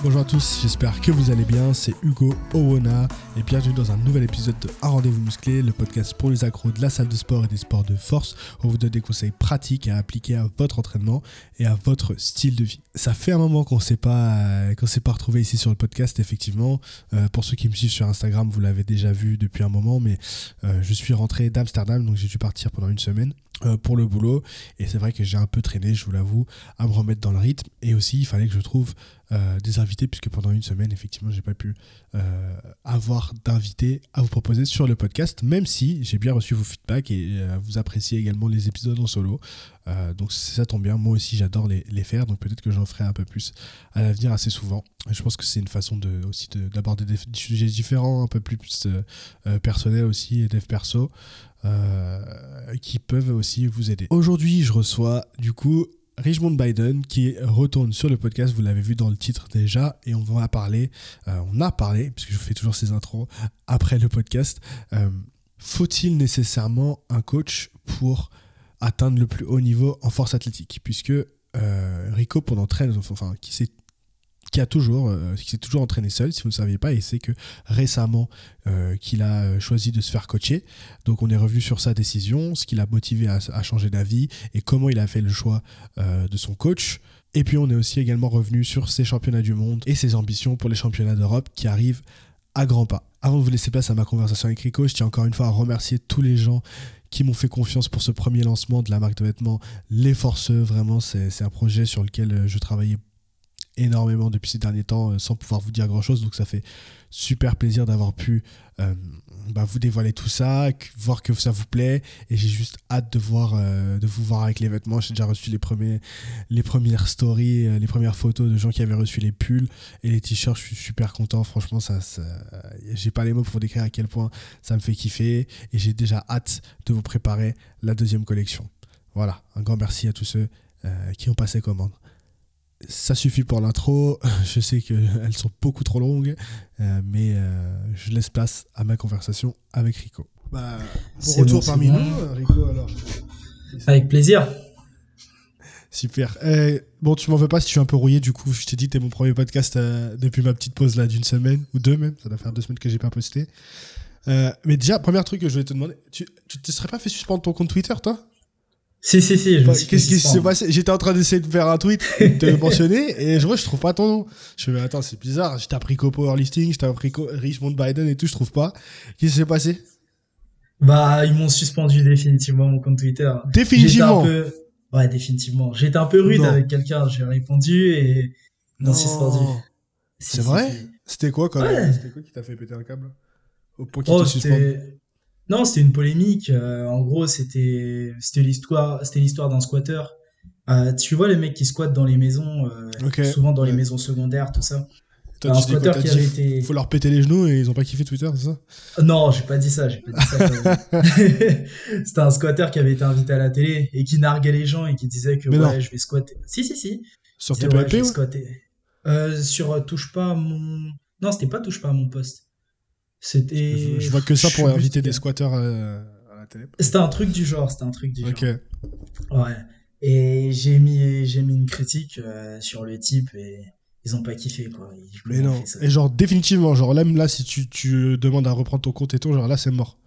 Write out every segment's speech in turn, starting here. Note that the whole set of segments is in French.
Bonjour à tous, j'espère que vous allez bien. C'est Hugo Owona et bienvenue dans un nouvel épisode de Un rendez-vous musclé, le podcast pour les accros de la salle de sport et des sports de force. On vous donne des conseils pratiques à appliquer à votre entraînement et à votre style de vie. Ça fait un moment qu'on ne s'est pas, retrouvé ici sur le podcast, effectivement. Euh, pour ceux qui me suivent sur Instagram, vous l'avez déjà vu depuis un moment, mais euh, je suis rentré d'Amsterdam, donc j'ai dû partir pendant une semaine. Euh, pour le boulot. Et c'est vrai que j'ai un peu traîné je vous l'avoue à me remettre dans le rythme. Et aussi il fallait que je trouve euh, des invités puisque pendant une semaine effectivement j'ai pas pu euh, avoir d'invités à vous proposer sur le podcast même si j'ai bien reçu vos feedbacks et vous appréciez également les épisodes en solo. Donc ça tombe bien. Moi aussi j'adore les, faire. Donc peut-être que j'en ferai un peu plus à l'avenir assez souvent. Je pense que c'est une façon de, aussi d'aborder des, sujets différents un peu plus personnels aussi et dev perso euh, qui peuvent aussi vous aider. Aujourd'hui, je reçois du coup Richmond Biden qui retourne sur le podcast, vous l'avez vu dans le titre déjà, et on va parler, euh, on a parlé, puisque je fais toujours ces intros après le podcast, euh, faut-il nécessairement un coach pour atteindre le plus haut niveau en force athlétique? Puisque Rico, pendant très enfin, qui s'est qui a toujours, euh, qui s'est toujours entraîné seul, si vous ne saviez pas, et c'est que récemment euh, qu'il a euh, choisi de se faire coacher. Donc on est revenu sur sa décision, ce qui l'a motivé à, changer d'avis et comment il a fait le choix de son coach. Et puis on est aussi également revenu sur ses championnats du monde et ses ambitions pour les championnats d'Europe qui arrivent à grands pas. Avant de vous laisser place à ma conversation avec Rico, je tiens encore une fois à remercier tous les gens qui m'ont fait confiance pour ce premier lancement de la marque de vêtements Les Forceux. Vraiment, c'est un projet sur lequel je travaillais énormément depuis ces derniers temps euh, sans pouvoir vous dire grand chose. Donc ça fait super plaisir d'avoir pu euh, bah, vous dévoiler tout ça, voir que ça vous plaît. Et j'ai juste hâte de, voir, euh, de vous voir avec les vêtements. J'ai déjà reçu les, premiers, les premières stories, les premières photos de gens qui avaient reçu les pulls et les t-shirts. Je suis super content. Franchement, ça, ça j'ai pas les mots pour décrire à quel point ça me fait kiffer. Et j'ai déjà hâte de vous préparer la deuxième collection. Voilà, un grand merci à tous ceux qui ont passé commande ça suffit pour l'intro. Je sais qu'elles sont beaucoup trop longues, euh, mais euh, je laisse place à ma conversation avec Rico. Bah, retour parmi nous, Rico, alors. Avec plaisir. Super. Bon, tu m'en veux pas si je suis un peu rouillé, du coup, je t'ai dit t'es mon premier podcast euh, depuis ma petite pause là d'une semaine, ou deux même, ça doit faire deux semaines que j'ai pas posté. mais déjà, premier truc que je voulais te demander, tu, tu te serais pas fait suspendre ton compte Twitter, toi? Si, si, si. Qu'est-ce qui s'est passé? J'étais en train d'essayer de faire un tweet, de te mentionner, et je vois, je trouve pas ton nom. Je me dis, attends, c'est bizarre. J'étais appris qu'au Powerlifting, j'étais appris Richmond Biden et tout, je trouve pas. Qu'est-ce qui s'est passé? Bah, ils m'ont suspendu définitivement mon compte Twitter. Définitivement? Peu... Ouais, définitivement. J'étais un peu rude avec quelqu'un, j'ai répondu et ils m'ont suspendu. C'est vrai? C'était quoi, quand C'était quoi qui t'a fait péter un câble? Au point oh, non, c'était une polémique. Euh, en gros, c'était c'était l'histoire c'était l'histoire d'un squatter. Euh, tu vois les mecs qui squattent dans les maisons, euh, souvent dans les maisons secondaires, tout ça. un squatter qui avait été. Faut leur péter les genoux et ils ont pas kiffé Twitter, c'est ça Non, j'ai pas dit ça. J'ai pas dit ça. c'était un squatter qui avait été invité à la télé et qui narguait les gens et qui disait que ouais, je vais squatter. Si si si. Sur ouais, Sur touche pas à mon. Non, c'était pas touche pas à mon poste. C'était. Je, vois que ça pour inviter des squatteurs à, la télé. C'était un truc du genre, c'était un truc du genre. Ouais. Et j'ai mis, j'ai mis une critique euh, sur le type et ils ont pas kiffé quoi. Mais non. Et genre définitivement, genre là, là si tu, tu demandes à reprendre ton compte et tout, genre là c'est mort.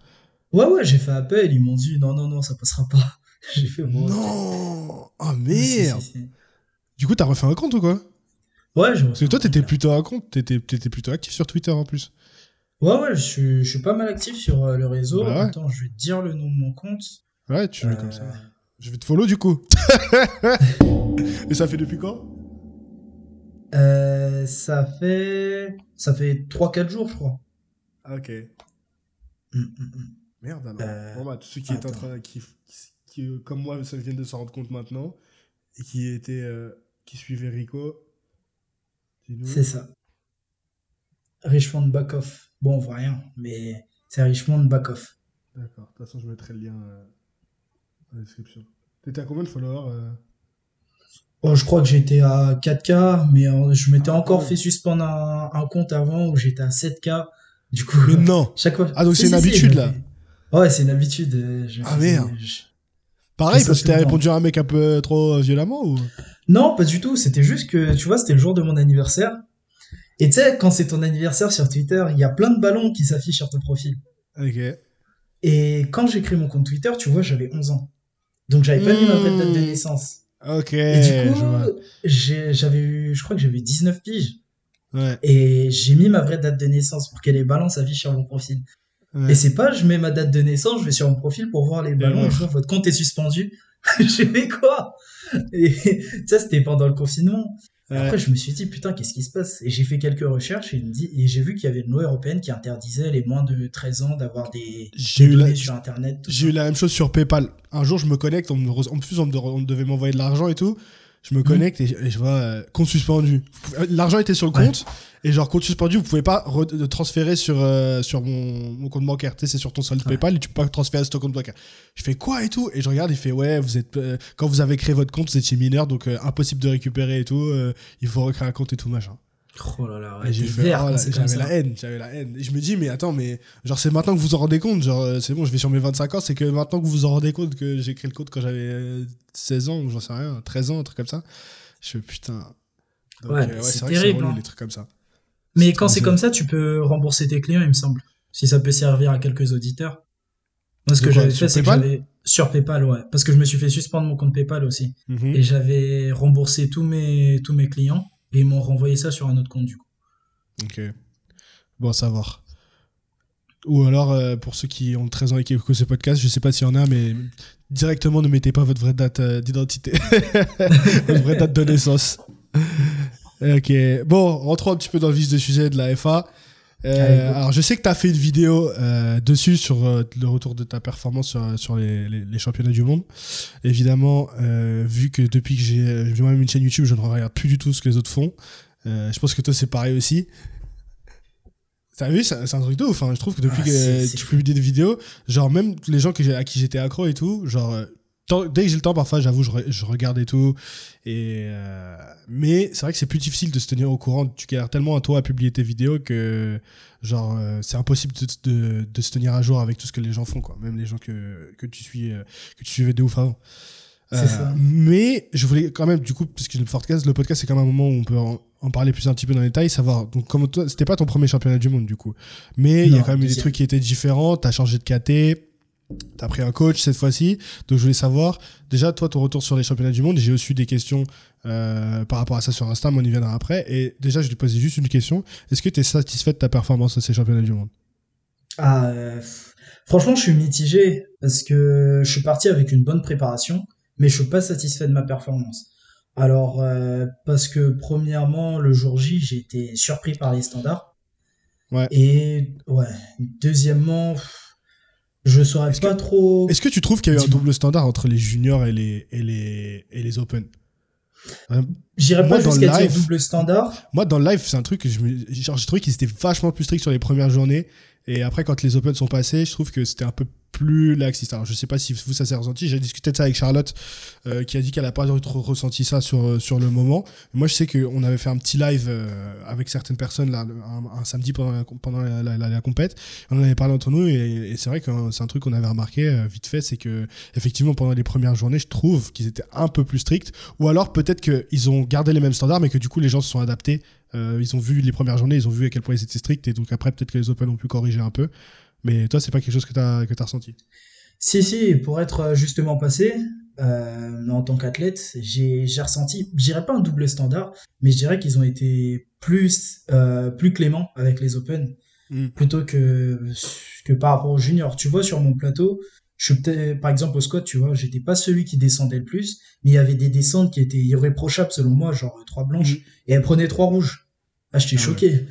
Ouais ouais, j'ai fait appel, ils m'ont dit non non non ça passera pas. j'ai fait bon. Non. Oh merde. Du coup t'as refait un compte ou quoi? Ouais, je. Parce que toi t'étais plutôt un compte, t'étais plutôt actif sur Twitter en plus. Ouais, ouais, je suis, je suis pas mal actif sur euh, le réseau. Bah Attends, je vais te dire le nom de mon compte. Ouais, tu veux comme ça. Euh. Je vais te follow du coup. Et ça fait depuis quand? Euh, Ça fait. Ça fait 3-4 jours, je crois. Ah, ok. Mm, mm, mm. Merde alors. Euh, bon, bah, tous ceux qui étaient en train. Qui, qui, comme moi, ça viennent de s'en rendre compte maintenant. Et qui étaient. qui suivaient Rico. C'est ça. Richmond Backoff. Bon, on voit rien, mais c'est Richmond Backoff. D'accord. De toute façon, je mettrai le lien euh, dans la description. T'étais à combien de followers euh? Oh, Je crois que j'étais à 4K, mais euh, je m'étais ah, encore fait suspendre un, compte avant où j'étais à 7K. Du coup, mais non. chaque fois. Ah donc c'est une habitude là. Ouais, c'est une habitude. ah merde. Pareil, parce que t'as répondu à un mec un peu trop violemment ou? Non, pas du tout. C'était juste que, tu vois, c'était le jour de mon anniversaire. Et tu sais, quand c'est ton anniversaire sur Twitter, il y a plein de ballons qui s'affichent sur ton profil. Ok. Et quand j'ai créé mon compte Twitter, tu vois, j'avais 11 ans. Donc j'avais pas mis ma vraie date de naissance. Ok. Et du coup, j'avais eu, je crois que j'avais 19 piges. Ouais. Et j'ai mis ma vraie date de naissance pour que les ballons s'affichent sur mon profil. Et c'est pas, je mets ma date de naissance, je vais sur mon profil pour voir les ballons, je vois votre compte est suspendu. je fais quoi? Et ça, c'était pendant le confinement. Après, je me suis dit, putain, qu'est-ce qui se passe? Et j'ai fait quelques recherches et, et j'ai vu qu'il y avait une loi européenne qui interdisait les moins de 13 ans d'avoir des, j'ai eu la... sur Internet. J'ai eu la même chose sur PayPal. Un jour, je me connecte, on me... en plus, on, devait m'envoyer de l'argent et tout. Je me mhm. connecte et, je vois euh, compte suspendu. L'argent était sur le compte et genre compte suspendu, vous pouvez pas transférer sur, euh, sur mon, mon, compte bancaire. Tu sais, c'est sur ton solde PayPal et tu peux pas transférer sur ton compte bancaire. Je fais quoi et tout? Et je regarde, il fait ouais, vous êtes euh, quand vous avez créé votre compte, vous étiez mineur donc impossible de récupérer et tout. il faut recréer un compte et tout machin. Oh là là, j'ai fait, oh j'avais la haine, j'avais la haine. Et je me dis, mais attends, mais genre, c'est maintenant que vous en rendez compte, genre, euh, c'est bon, je vais sur mes 25 ans, c'est que maintenant que vous vous en rendez compte que j'ai créé le code quand j'avais 16 ans, ou j'en sais rien, 13 ans, un truc comme ça. Je fais, putain. ouais, euh, c'est terrible. Hein. les trucs comme ça. Mais quand c'est comme ça, tu peux rembourser tes clients, il me semble. Si ça peut servir à quelques auditeurs. Moi, ce que j'avais fait, c'est que j'avais. Sur PayPal, ouais. Parce que je me suis fait suspendre mon compte PayPal aussi. Mhm. Et j'avais remboursé tous mes, tous mes clients et ils m'ont renvoyé ça sur un autre compte du coup. Ok. Bon à savoir. Ou alors, euh, pour ceux qui ont 13 ans et qui écoutent ce podcast, je sais pas s'il y en a, mais directement ne mettez pas votre vraie date euh, d'identité. votre vraie date de naissance. Ok. Bon, rentrons un petit peu dans le vif du sujet de la FA. Euh, alors, je sais que tu as fait une vidéo dessus sur le retour de ta performance sur, sur les, les, championnats du monde. Évidemment, vu que depuis que j'ai moi-même une chaîne YouTube, je ne regarde plus du tout ce que les autres font. Euh, je pense que toi, c'est pareil aussi. T'as vu, c'est un truc de ouf. Hein. Je trouve que depuis ah, que tu publies des vidéos, genre même les gens que à qui j'étais accro et tout, genre euh, dès que j'ai le temps, parfois, j'avoue, je, je, regarde et tout. Et euh, mais c'est vrai que c'est plus difficile de se tenir au courant. Tu galères tellement à toi à publier tes vidéos que genre c'est impossible de, de, se tenir à jour avec tout ce que les gens font, quoi. Même les gens que, que tu suis, que tu suivais de ouf avant. mais je voulais quand même, du coup, parce que le podcast, le podcast, c'est quand même un moment où on peut en parler plus un petit peu dans les détails, savoir. Donc, comme toi, c'était pas ton premier championnat du monde, du coup. Mais il y a quand même des trucs qui étaient différents. T'as changé de KT. T'as pris un coach cette fois-ci. Donc, je voulais savoir, déjà, toi, ton retour sur les championnats du monde. J'ai aussi des questions euh, par rapport à ça sur Insta, mais on y viendra après. Et déjà, je lui posais juste une question. Est-ce que tu es satisfait de ta performance à ces championnats du monde? Ah, euh, Franchement, je suis mitigé parce que je suis parti avec une bonne préparation, mais je suis pas satisfait de ma performance. Alors, euh, parce que premièrement, le jour J, j'ai été surpris par les standards. Ouais. Et ouais, deuxièmement, je saurais pas trop. Est-ce que tu trouves qu'il y a eu un double standard entre les juniors et les, et les, et les open? Euh, J'irais pas jusqu'à dire double standard. Moi, dans le live, c'est un truc que je j'ai trouvé qu'ils étaient vachement plus stricts sur les premières journées. Et après, quand les Open sont passés, je trouve que c'était un peu plus laxiste. Alors, je sais pas si vous, ça s'est ressenti. J'ai discuté de ça avec Charlotte, euh, qui a dit qu'elle a pas trop ressenti ça sur, euh, sur le moment. Moi, je sais qu'on avait fait un petit live euh, avec certaines personnes là, un, samedi pendant, la, pendant la, la, compète. On en avait parlé entre nous et, c'est vrai que c'est un truc qu'on avait remarqué vite fait, c'est que effectivement, pendant les premières journées, je trouve qu'ils étaient un peu plus stricts. Ou alors, peut-être qu'ils ont gardé les mêmes standards, mais que du coup, les gens se sont adaptés euh, ils ont vu les premières journées, ils ont vu à quel point ils étaient stricts, et donc après, peut-être que les Open ont pu corriger un peu. Mais toi, c'est pas quelque chose que tu as, que as ressenti? Si, si, pour être euh, justement passé, euh, en tant qu'athlète, j'ai ressenti, je dirais pas un double standard, mais je dirais qu'ils ont été plus, euh, plus cléments avec les Open, hmm. plutôt que, que par rapport aux juniors. Tu vois, sur mon plateau, je suis par exemple au squat, tu vois, j'étais pas celui qui descendait le plus, mais il y avait des descentes qui étaient irréprochables selon moi, genre trois blanches, hmm. et elles prenaient trois rouges. Ah, j'étais ah choqué.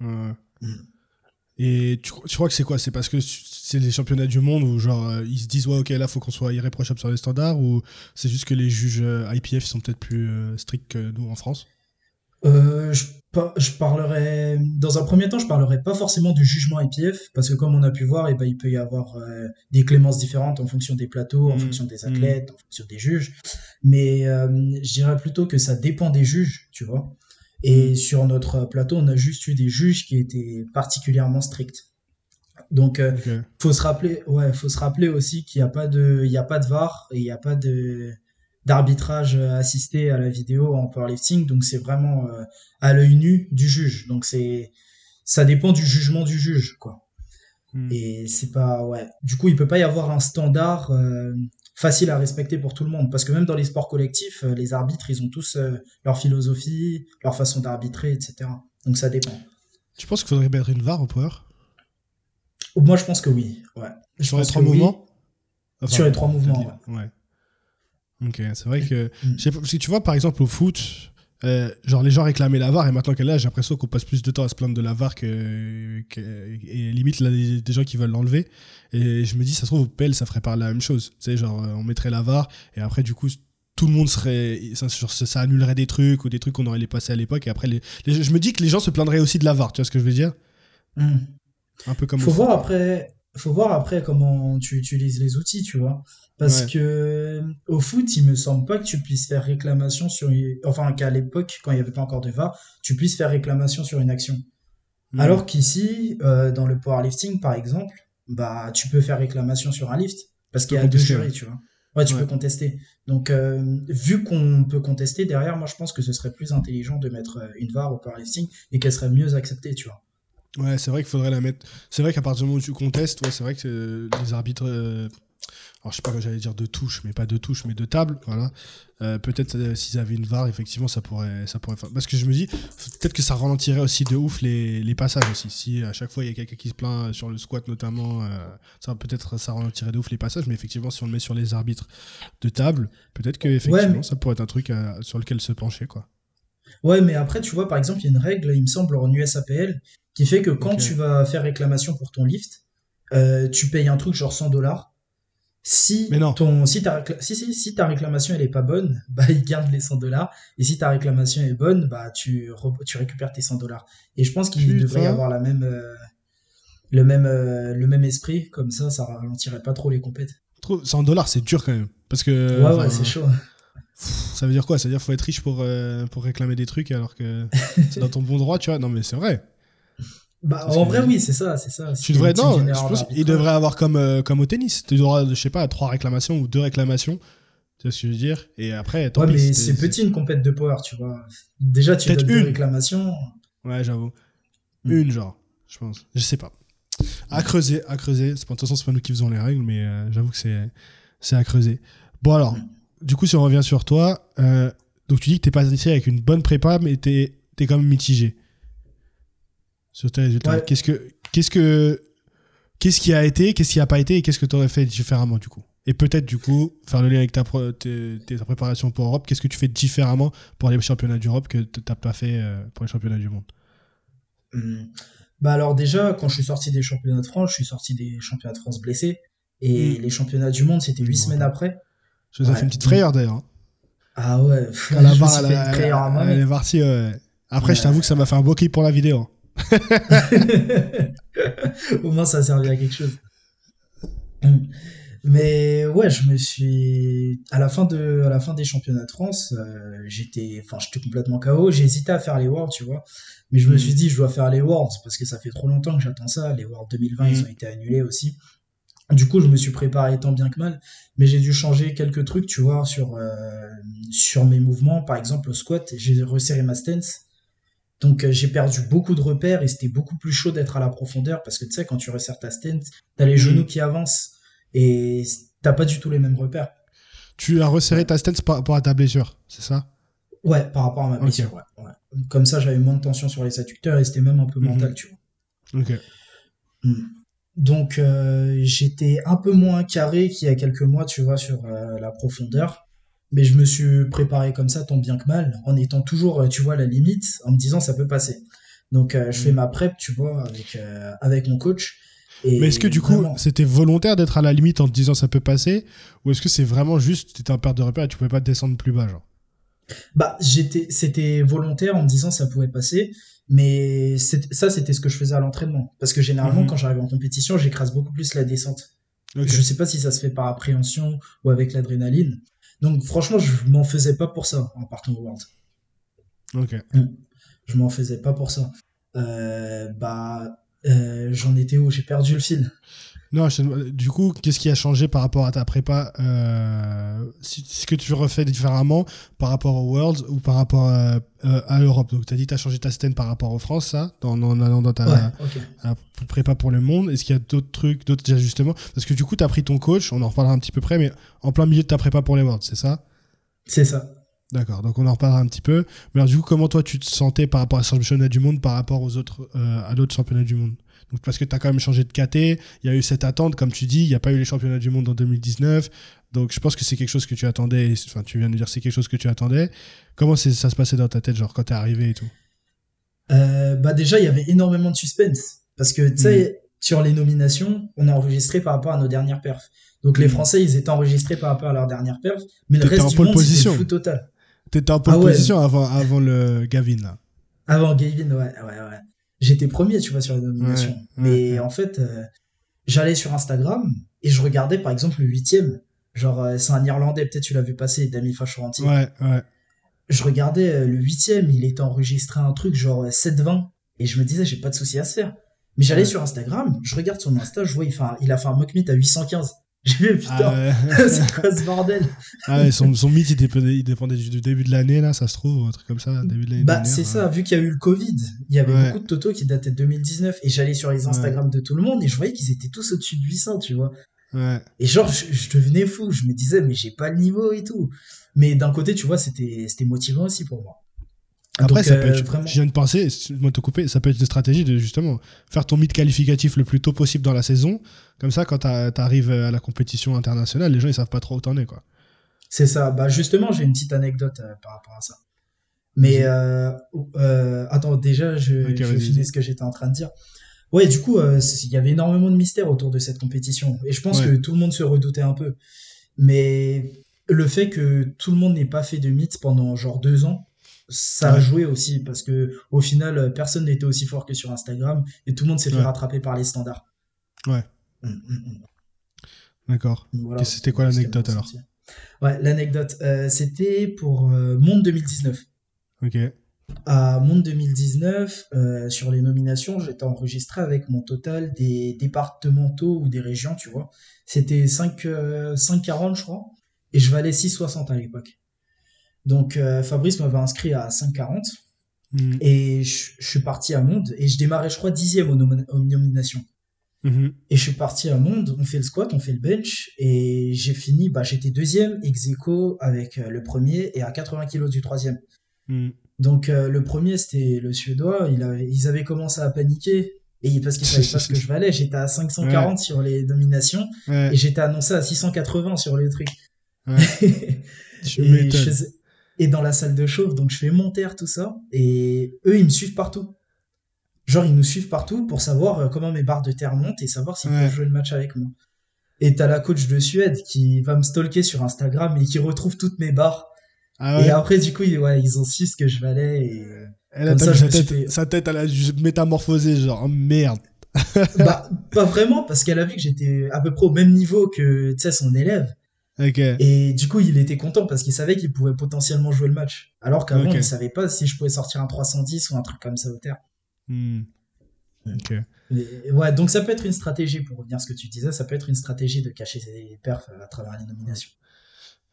Ouais. Mm. Et tu, crois que c'est quoi? C'est parce que c'est les championnats du monde où genre euh, ils se disent ouais ok là faut qu'on soit irréprochable sur les standards ou c'est juste que les juges euh, IPF sont peut-être plus euh, stricts que nous en France? Je, je parlerai dans un premier temps je parlerai pas forcément du jugement IPF parce que comme on a pu voir et eh ben, il peut y avoir des clémences différentes en fonction des plateaux en mm. fonction des athlètes mm. en fonction des juges mais je dirais plutôt que ça dépend des juges tu vois et sur notre plateau, on a juste eu des juges qui étaient particulièrement stricts. Donc, euh, faut se rappeler, ouais, faut se rappeler aussi qu'il n'y a pas de, il y a pas de VAR et il n'y a pas de, d'arbitrage assisté à la vidéo en powerlifting, donc c'est vraiment à l'œil nu du juge. Donc c'est ça dépend du jugement du juge, quoi. Hmm. Et c'est pas ouais. Du coup, il peut pas y avoir un standard facile à respecter pour tout le monde. Parce que même dans les sports collectifs, euh, les arbitres, ils ont tous euh, leur philosophie, leur façon d'arbitrer, etc. Donc ça dépend. Tu penses qu'il faudrait mettre une VAR au power? Moi, je pense que oui. Ouais. Sur les trois mouvements? Sur les trois mouvements, ouais. ouais. Ok, c'est vrai que. Mm. Parce que tu vois, par exemple, au foot, euh, genre les gens réclamaient la VAR et maintenant qu'elle est là, j'ai l'impression qu'on passe plus de temps à se plaindre de la VAR que, et limite là, des gens qui veulent l'enlever. Et je me dis, ça se trouve au PL, ça ferait pas la même chose. Tu sais, genre euh, on mettrait la VAR et après du coup tout le monde serait ça, ça annulerait des trucs ou des trucs qu'on aurait les passés à l'époque et après les, je me dis que les gens se plaindraient aussi de la VAR. Tu vois ce que je veux dire? Hmm. Un peu comme. Faut voir après. Faut voir après comment tu utilises les outils, tu vois. Parce que au foot, il me semble pas que tu puisses faire réclamation sur enfin qu'à l'époque quand il n'y avait pas encore de VAR, tu puisses faire réclamation sur une action. Hmm. Alors qu'ici euh, dans le powerlifting par exemple, bah tu peux faire réclamation sur un lift parce qu'il y a deux jurys, tu vois. Ouais, tu peux contester. Donc euh, vu qu'on peut contester derrière, moi je pense que ce serait plus intelligent de mettre euh, une VAR au powerlifting et qu'elle serait mieux acceptée, tu vois. Ouais, c'est vrai qu'il faudrait la mettre. C'est vrai qu'à partir du moment où tu contestes, ouais, c'est vrai que les arbitres alors je sais pas quoi j'allais dire de touche, mais pas de touche, mais de table, voilà. Euh, peut-être euh, s'ils avaient une VAR, effectivement, ça pourrait, ça pourrait. Parce que je me dis, peut-être que ça ralentirait aussi de ouf les, les, passages aussi. Si à chaque fois il y a quelqu'un qui se plaint sur le squat notamment, euh, ça peut-être ça ralentirait de ouf les passages. Mais effectivement, si on le met sur les arbitres de table, peut-être que effectivement ça pourrait être un truc sur lequel se pencher, quoi. Ouais, mais après, tu vois, par exemple, il y a une règle, il me semble, en USAPL, qui fait que quand tu vas faire réclamation pour ton lift, tu payes un truc genre 100 dollars. Si ton si ta si, si, si ta réclamation elle est pas bonne, bah il garde les 100 dollars. Et si ta réclamation est bonne, bah tu tu récupères tes 100 dollars. Et je pense qu'il devrait y avoir la même euh, le même euh, le même esprit. Comme ça ça ralentirait pas trop les compètes. 100 dollars c'est dur quand même. Parce que Ouais ouais, c'est chaud. Ça veut dire quoi? Ça veut dire qu'il faut être riche pour euh, pour réclamer des trucs alors que c'est dans ton bon droit, tu vois? Non mais c'est vrai. Bah, en vrai, oui, c'est ça, c'est ça. Tu devrais, non, je pense qu'il devrait avoir comme, euh, comme au tennis. Tu auras, je sais pas, trois réclamations ou deux réclamations. Tu vois ce que je veux dire? Et après, tant Ouais, mais c'est petit une compète de power, tu vois. Déjà, tu donnes une. deux réclamations. Ouais, j'avoue. Hmm. Une, genre, je pense. Je sais pas. À creuser, à creuser. De toute façon, c'est pas nous qui faisons les règles, mais euh, j'avoue que c'est, c'est à creuser. Bon, alors, hmm. du coup, si on revient sur toi, euh, donc tu dis que t'es pas ici avec une bonne prépa, mais t'es, es quand même mitigé sur tes résultats. Qu'est-ce que, qu'est-ce que, qu'est-ce qui a été, qu'est-ce qui a pas été et qu'est-ce que tu aurais fait différemment du coup? Et peut-être du coup faire le lien avec ta, ta préparation pour Europe. Qu'est-ce que tu fais différemment pour les championnats d'Europe que tu n'as pas fait euh, pour les championnats du monde? Hmm. Bah alors déjà, quand je suis sorti des championnats de France, je suis sorti des championnats de France blessé. Et hmm. les championnats du monde, c'était huit semaines après. Je vous ai fait une petite frayeur d'ailleurs. Hein. Ah ouais, la barre, elle, est partie. Après, je t'avoue que ça m'a fait un beau clip pour la vidéo. Au moins, ça a servi à quelque chose. Mais ouais, je me suis à la fin de à la fin des championnats de France, euh, j'étais enfin j'étais complètement KO, j'ai hésité à faire les Worlds, tu vois. Mais je me suis mm. dit je dois faire les Worlds parce que ça fait trop longtemps que j'attends ça, les Worlds 2020 ils mm. ont été annulés aussi. Du coup, je me suis préparé tant bien que mal, mais j'ai dû changer quelques trucs, tu vois, sur euh, sur mes mouvements, par exemple au squat, j'ai resserré ma stance donc euh, j'ai perdu beaucoup de repères et c'était beaucoup plus chaud d'être à la profondeur parce que tu sais, quand tu resserres ta stent, t'as les mm. genoux qui avancent et t'as pas du tout les mêmes repères. Tu as resserré ta stent par rapport à ta blessure, c'est ça? Ouais, par rapport à ma blessure, ouais, Comme ça, j'avais moins de tension sur les adducteurs et c'était même un peu mm-hmm. mental, tu vois. Ok. Mm. Donc euh, j'étais un peu moins carré qu'il y a quelques mois, tu vois, sur euh, la profondeur mais je me suis préparé comme ça tant bien que mal en étant toujours tu vois à la limite en me disant ça peut passer. Donc euh, je fais mm. ma prep tu vois avec euh, avec mon coach. Mais est-ce que du coup c'était volontaire d'être à la limite en te disant ça peut passer? Ou est-ce que c'est vraiment juste étais en perte de repère et tu pouvais pas descendre plus bas genre? Bah j'étais c'était volontaire en me disant ça pouvait passer. Mais ça c'était ce que je faisais à l'entraînement. Parce que généralement mm-hmm. quand j'arrive en compétition j'écrase beaucoup plus la descente. Je sais pas si ça se fait par appréhension ou avec l'adrénaline, donc franchement, je m'en faisais pas pour ça en partant au World. Ok. Mm. Je m'en faisais pas pour ça. Euh, bah, euh, j'en étais où? J'ai perdu le fil. Non, du coup, qu'est-ce qui a changé par rapport à ta prépa euh, Ce que tu refais différemment par rapport aux Worlds ou par rapport à, euh, à l'Europe? Donc, tu as dit que tu as changé ta stand par rapport aux France, ça, en allant dans ta prépa pour le monde. Est-ce qu'il y a d'autres trucs, d'autres ajustements? Parce que du coup, tu as pris ton coach, on en reparlera un petit peu près, mais en plein milieu de ta prépa pour les Worlds, c'est ça? C'est ça. D'accord, donc on en reparlera un petit peu. Mais alors, du coup, comment toi tu te sentais par rapport à ce championnat du monde, par rapport aux autres, euh, à l'autre championnat du monde? Donc, Parce que tu as quand même changé de KT, il y a eu cette attente, comme tu dis, il n'y a pas eu les championnats du monde en 2019. Donc je pense que c'est quelque chose que tu attendais, enfin tu viens de dire c'est quelque chose que tu attendais. Comment ça se passait dans ta tête, genre quand t'es arrivé et tout? Euh, Bah déjà, il y avait énormément de suspense. Parce que tu sais, mm. sur les nominations, on a enregistré par rapport à nos dernières perfs. Donc les mm. Français, ils étaient enregistrés par rapport à leurs dernières perfs, mais le reste du monde, c'était fou total. T'étais en pole ah position avant, avant le Gavin, là. Avant Gavin, ouais, ouais, ouais. J'étais premier, tu vois, sur les nominations. mais en fait, euh, j'allais sur Instagram et je regardais, par exemple, le huitième. Genre, euh, c'est un Irlandais, peut-être tu l'as vu passer, Dami Fachoranti. Ouais, ouais. Je regardais euh, le huitième, il était enregistré un truc genre 7-20. Et je me disais, j'ai pas de souci à se faire. Mais j'allais sur Instagram, je regarde son Insta, je vois, il, fait il a fait un mock meet à 815. J'ai vu, putain, ah c'est quoi ce bordel Ah ouais, son, son mythe, il dépendait, il dépendait du début de l'année, là, ça se trouve, un truc comme ça, début de l'année Bah, c'est ça, vu qu'il y a eu le Covid, il y avait beaucoup de Toto qui dataient de 2019, et j'allais sur les Instagram de tout le monde, et je voyais qu'ils étaient tous au-dessus de 800, tu vois. Ouais. Et genre, je, devenais fou, je me disais, mais j'ai pas le niveau et tout. Mais d'un côté, tu vois, c'était motivant aussi pour moi. Après, ça peut euh, être, vraiment... je viens de penser, moi te couper, ça peut être une stratégie de justement faire ton mythe qualificatif le plus tôt possible dans la saison. Comme ça, quand tu arrives à la compétition internationale, les gens ils savent pas trop où t'en es. quoi. C'est ça. Bah justement, j'ai une petite anecdote euh, par rapport à ça. Mais euh, attends, déjà, je, je finis ce que j'étais en train de dire. Ouais, du coup, il y avait énormément de mystères autour de cette compétition. Et je pense que tout le monde se redoutait un peu. Mais le fait que tout le monde n'ait pas fait de mythe pendant genre deux ans, ça a joué aussi parce que au final personne n'était aussi fort que sur Instagram et tout le monde s'est fait rattraper par les standards. Ouais. Mm, mm, mm. D'accord. c'était quoi l'anecdote alors Ouais, l'anecdote, euh, c'était pour euh, Monde 2019. Ok. À Monde 2019, euh, sur les nominations, j'étais enregistré avec mon total des départementaux ou des régions, tu vois. C'était 5,40 je crois, et je valais 6,60 à l'époque. Donc euh, Fabrice m'avait inscrit à 5,40 mm. et je, suis parti à Monde et je démarrais je crois dixième aux, nominations. Mm-hmm. Et je suis parti à Monde, on fait le squat, on fait le bench et j'ai fini, bah, j'étais deuxième ex avec euh, le premier et à 80 kg du troisième. Mm. Donc euh, le premier c'était le suédois, il avait, ils avaient commencé à paniquer et parce qu'ils savaient pas ce que je valais, j'étais à 540 sur les nominations et j'étais annoncé à 680 sur les trucs. et dans la salle de chauffe. Donc je fais monter tout ça. Et eux, ils me suivent partout. Genre, ils nous suivent partout pour savoir euh, comment mes barres de terre montent et savoir s'ils peuvent jouer le match avec moi. Et t'as la coach de Suède qui va me stalker sur Instagram et qui retrouve toutes mes barres. Ah et après, du coup, ils, ouais, ils ont su ce que je valais. Et Elle a sa, tête, sa tête, elle a métamorphosé, genre, oh, merde. bah, pas vraiment, parce qu'elle a vu que j'étais à peu près au même niveau que, tu sais, son élève. Et du coup, il était content parce qu'il savait qu'il pouvait potentiellement jouer le match. Alors qu'avant, il savait pas si je pouvais sortir un 310 ou un truc comme ça au terre. Hmm. ouais, donc ça peut être une stratégie, pour revenir à ce que tu disais, ça peut être une stratégie de cacher ses perfs à travers les nominations.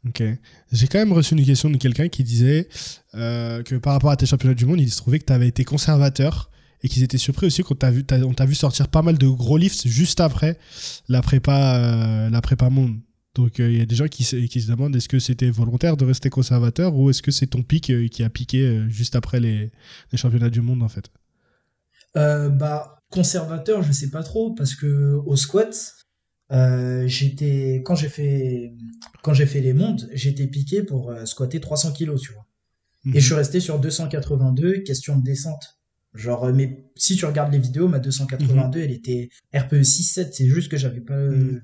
Ok. J'ai quand même reçu une question de quelqu'un qui disait euh, que par rapport à tes championnats du monde, il se trouvait que tu avais été conservateur et qu'ils étaient surpris aussi qu'on t'a vu, on t'a vu sortir pas mal de gros lifts juste après la prépa, euh, la prépa monde. Donc euh, il y a des gens qui, qui se demandent est-ce que c'était volontaire de rester conservateur ou est-ce que c'est ton pic euh, qui a piqué euh, juste après les, les, championnats du monde en fait? Bah conservateur, je sais pas trop parce que au squat, j'étais quand j'ai fait quand j'ai fait les mondes, j'étais piqué pour squatter 300 kilos, tu vois. Et je suis resté sur 282, question de descente. Genre, mais si tu regardes les vidéos, ma 282, mhm. elle était RPE 6-7, c'est juste que j'avais pas. Mhm.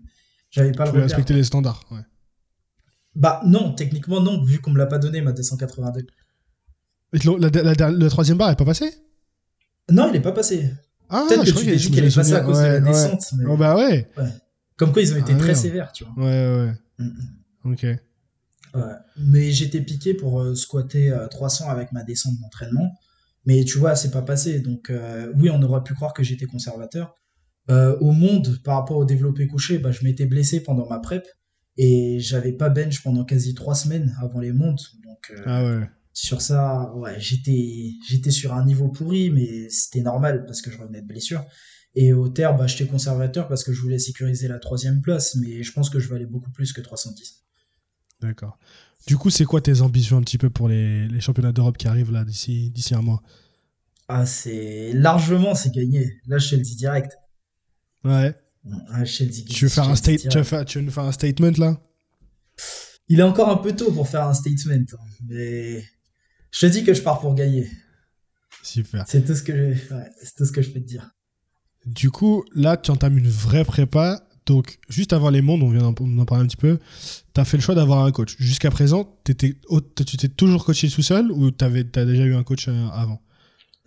J'avais pas tu le respecter les standards, ouais. Bah non, techniquement non, vu qu'on me l'a pas donné ma 282. le troisième bar est pas passé Non, il est pas passé. Ah, Peut-être que tu t'es dit qu'elle est passée à cause de la descente. Mais... Oh, bah ouais. Comme quoi ils ont été ah, très sévères, tu vois. Ouais, ouais. Mm, mm. Ok. Ouais. Mais j'étais piqué pour euh, squatter 300 euh, avec ma descente d'entraînement. Mais tu vois, c'est pas passé. Donc euh, oui, on aurait pu croire que j'étais conservateur. Euh, au monde, par rapport au développé couché, bah, je m'étais blessé pendant ma prep et j'avais pas bench pendant quasi trois semaines avant les montes. Donc, euh, ah ouais. sur ça, ouais, j'étais, j'étais sur un niveau pourri, mais c'était normal parce que je revenais de blessure. Et au terme, bah, j'étais conservateur parce que je voulais sécuriser la troisième place, mais je pense que je valais beaucoup plus que 310. D'accord. Du coup, c'est quoi tes ambitions un petit peu pour les, les championnats d'Europe qui arrivent là d'ici, d'ici un mois? Ah, c'est largement, c'est gagné. Là, je te le dis direct. Ouais. Tu veux faire un tu veux faire, tu veux faire un statement là? Il est encore un peu tôt pour faire un statement, hein, mais je te dis que je pars pour gagner. Super. C'est tout ce que je, ouais, c'est tout ce que je peux te dire. Du coup, là, tu entames une vraie prépa. Donc, juste avant les mondes, on vient d'en parler un petit peu, tu as fait le choix d'avoir un coach. Jusqu'à présent, étais, tu t'es toujours coaché tout seul ou tu as déjà eu un coach euh, avant?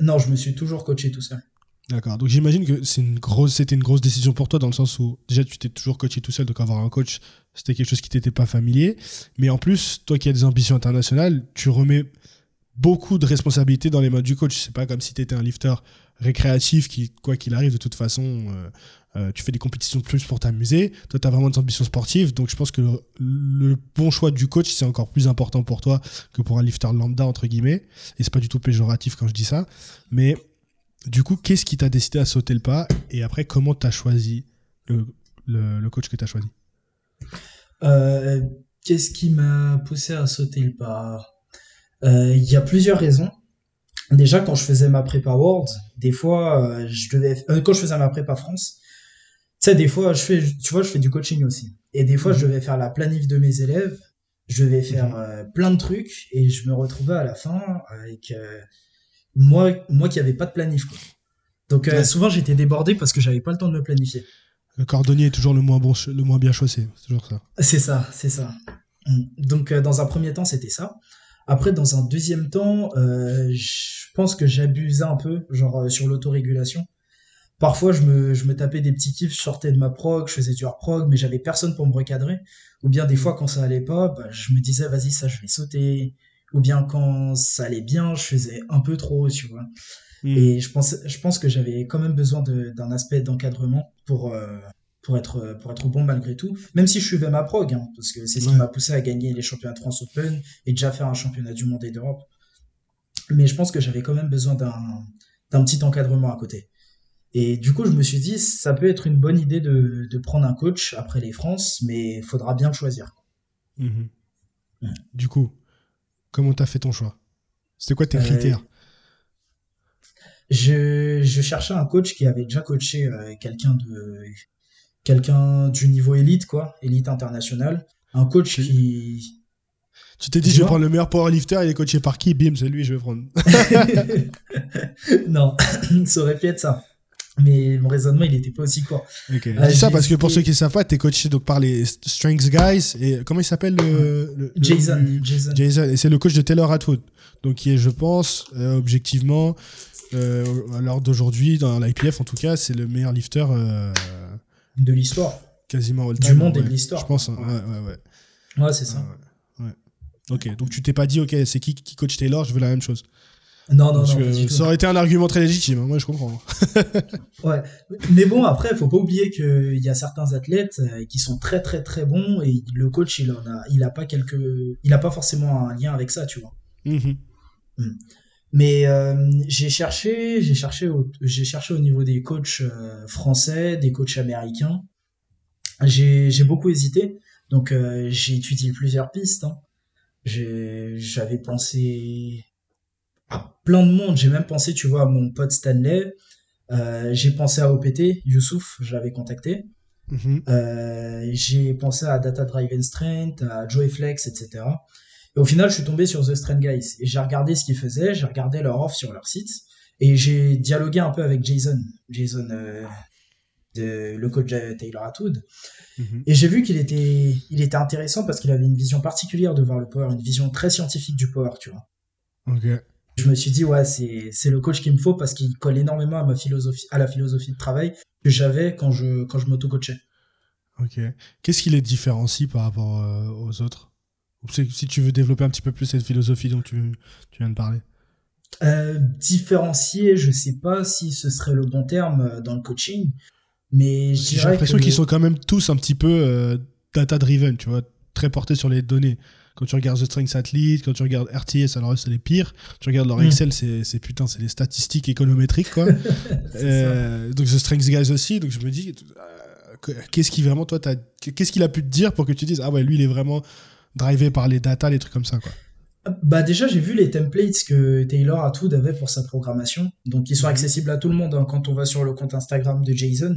Non, je me suis toujours coaché tout seul. D'accord. Donc j'imagine que c'est une grosse, c'était une grosse décision pour toi dans le sens où déjà tu t'es toujours coaché tout seul, donc avoir un coach, c'était quelque chose qui t'était pas familier. Mais en plus, toi qui as des ambitions internationales, tu remets beaucoup de responsabilités dans les mains du coach. C'est pas comme si tu étais un lifter récréatif qui, quoi qu'il arrive, de toute façon, euh, euh, tu fais des compétitions de plus pour t'amuser. Toi, tu as vraiment des ambitions sportives. Donc, je pense que le, bon choix du coach, c'est encore plus important pour toi que pour un lifter lambda, entre guillemets. Et c'est pas du tout péjoratif quand je dis ça. Mais du coup, qu'est-ce qui t'a décidé à sauter le pas Et après, comment tu as choisi le, le, coach que tu as choisi? Euh, Qu'est-ce qui m'a poussé à sauter le pas? Il y a plusieurs raisons déjà quand je faisais ma prépa World, des fois euh, je devais euh, quand je faisais ma prépa France, tu sais des fois je fais tu vois je fais du coaching aussi et des fois je mhm. devais faire la planif de mes élèves, je devais faire mhm. euh, plein de trucs et je me retrouvais à la fin avec moi moi qui avait pas de planif quoi. Donc souvent j'étais débordé parce que j'avais pas le temps de me planifier. Le cordonnier est toujours le moins bon le moins bien chaussé, c'est toujours ça. C'est ça, c'est ça. Donc dans un premier temps, c'était ça. Après, dans un deuxième temps, euh, je pense que j'abusais un peu, genre euh, sur l'autorégulation. Parfois, je me, je me tapais des petits kiffs, je sortais de ma prog, je faisais du hard prog, mais j'avais personne pour me recadrer. Ou bien des fois, quand ça allait pas, bah, je me disais, vas-y, ça, je vais sauter. Ou bien quand ça allait bien, je faisais un peu trop, tu vois. Hmm. Et je pense, je pense que j'avais quand même besoin d'un aspect d'encadrement pour, euh, pour être, pour être bon malgré tout. Même si je suivais ma prog, hein, parce que c'est ce qui m'a poussé à gagner les championnats de France Open et déjà faire un championnat du monde et d'Europe. Mais je pense que j'avais quand même besoin d'un petit encadrement à côté. Et du coup, je me suis dit, ça peut être une bonne idée de, de prendre un coach après les France, mais il faudra bien le choisir. Mhm. Du coup, comment t'as fait ton choix? C'était quoi tes euh, critères? Je, je, cherchais un coach qui avait déjà coaché euh, quelqu'un de quelqu'un du niveau élite, quoi, élite internationale. Un coach qui. Tu t'es dit, je vais prendre le meilleur powerlifter, il est coaché par qui? Bim, c'est lui, je vais prendre. non, ça aurait pu être ça. Mais mon raisonnement, il n'était pas aussi court. Ok. Euh, dis ça parce que pour ceux qui ne savent pas, tu es coaché donc, par les Strength Guys. Et comment il s'appelle le, Jason, Jason. Jason. Et c'est le coach de Taylor Atwood. Donc, qui est, je pense, euh, objectivement, euh, à l'heure d'aujourd'hui, dans l'IPF en tout cas, c'est le meilleur lifter de l'histoire. Quasiment all time. Du monde et de l'histoire. Je pense. Hein. Ouais, ouais, ouais. Ouais, c'est ça. Ouais, Ok, donc tu t'es pas dit, ok, c'est qui qui coach Taylor, je veux la même chose. Non, non, non. ça aurait été un argument très légitime, hein, moi je comprends. ouais. Mais bon, après, il faut pas oublier qu'il y a certains athlètes euh, qui sont très, très, très bons et le coach, il en a, il a pas quelques, il a pas forcément un lien avec ça, tu vois. Mm-hmm. Mm. Mais euh, j'ai cherché, j'ai cherché, au, j'ai cherché au niveau des coachs euh, français, des coachs américains. J'ai, j'ai beaucoup hésité, donc euh, j'ai étudié plusieurs pistes. Hein. j'avais pensé plein de monde. J'ai même pensé, tu vois, à mon pote Stanley. j'ai pensé à OPT, Youssouf, je l'avais contacté. Mm-hmm. j'ai pensé à Data Driven Strength, à Joyflex, etc. Et au final, je suis tombé sur The Strand Guys et j'ai regardé ce qu'ils faisaient, j'ai regardé leur offre sur leur site et j'ai dialogué un peu avec Jason, Jason, euh, de, le coach Taylor Atwood. Mhm. Et j'ai vu qu'il était, il était intéressant parce qu'il avait une vision particulière de voir le power, une vision très scientifique du power, tu vois. Ok. Je me suis dit, ouais, c'est, le coach qu'il me faut parce qu'il colle énormément à ma philosophie, à la philosophie de travail que j'avais quand je, quand je m'auto-coachais. Ok. Qu'est-ce qui les différencie par rapport euh, aux autres? Si tu veux développer un petit peu plus cette philosophie dont tu, viens de parler. Euh, différencier, je sais pas si ce serait le bon terme euh, dans le coaching, Mais j'ai l'impression qu'ils sont quand même tous un petit peu euh, data-driven, tu vois, très portés sur les données. Quand tu regardes The Strengths Athlete, quand tu regardes RTS, alors c'est les pires. Tu regardes leur mm. Excel, c'est putain, c'est les statistiques économétriques, quoi. euh, donc The Strengths Guys aussi. Donc je me dis, euh, qu'est-ce qui vraiment, toi, qu'est-ce qu'il a pu te dire pour que tu dises, ah ouais, lui, il est vraiment drivé par les data, les trucs comme ça, quoi? Bah déjà j'ai vu les templates que Taylor Atwood avait pour sa programmation, donc ils sont mhm. accessibles à tout le monde hein. quand on va sur le compte Instagram de Jason,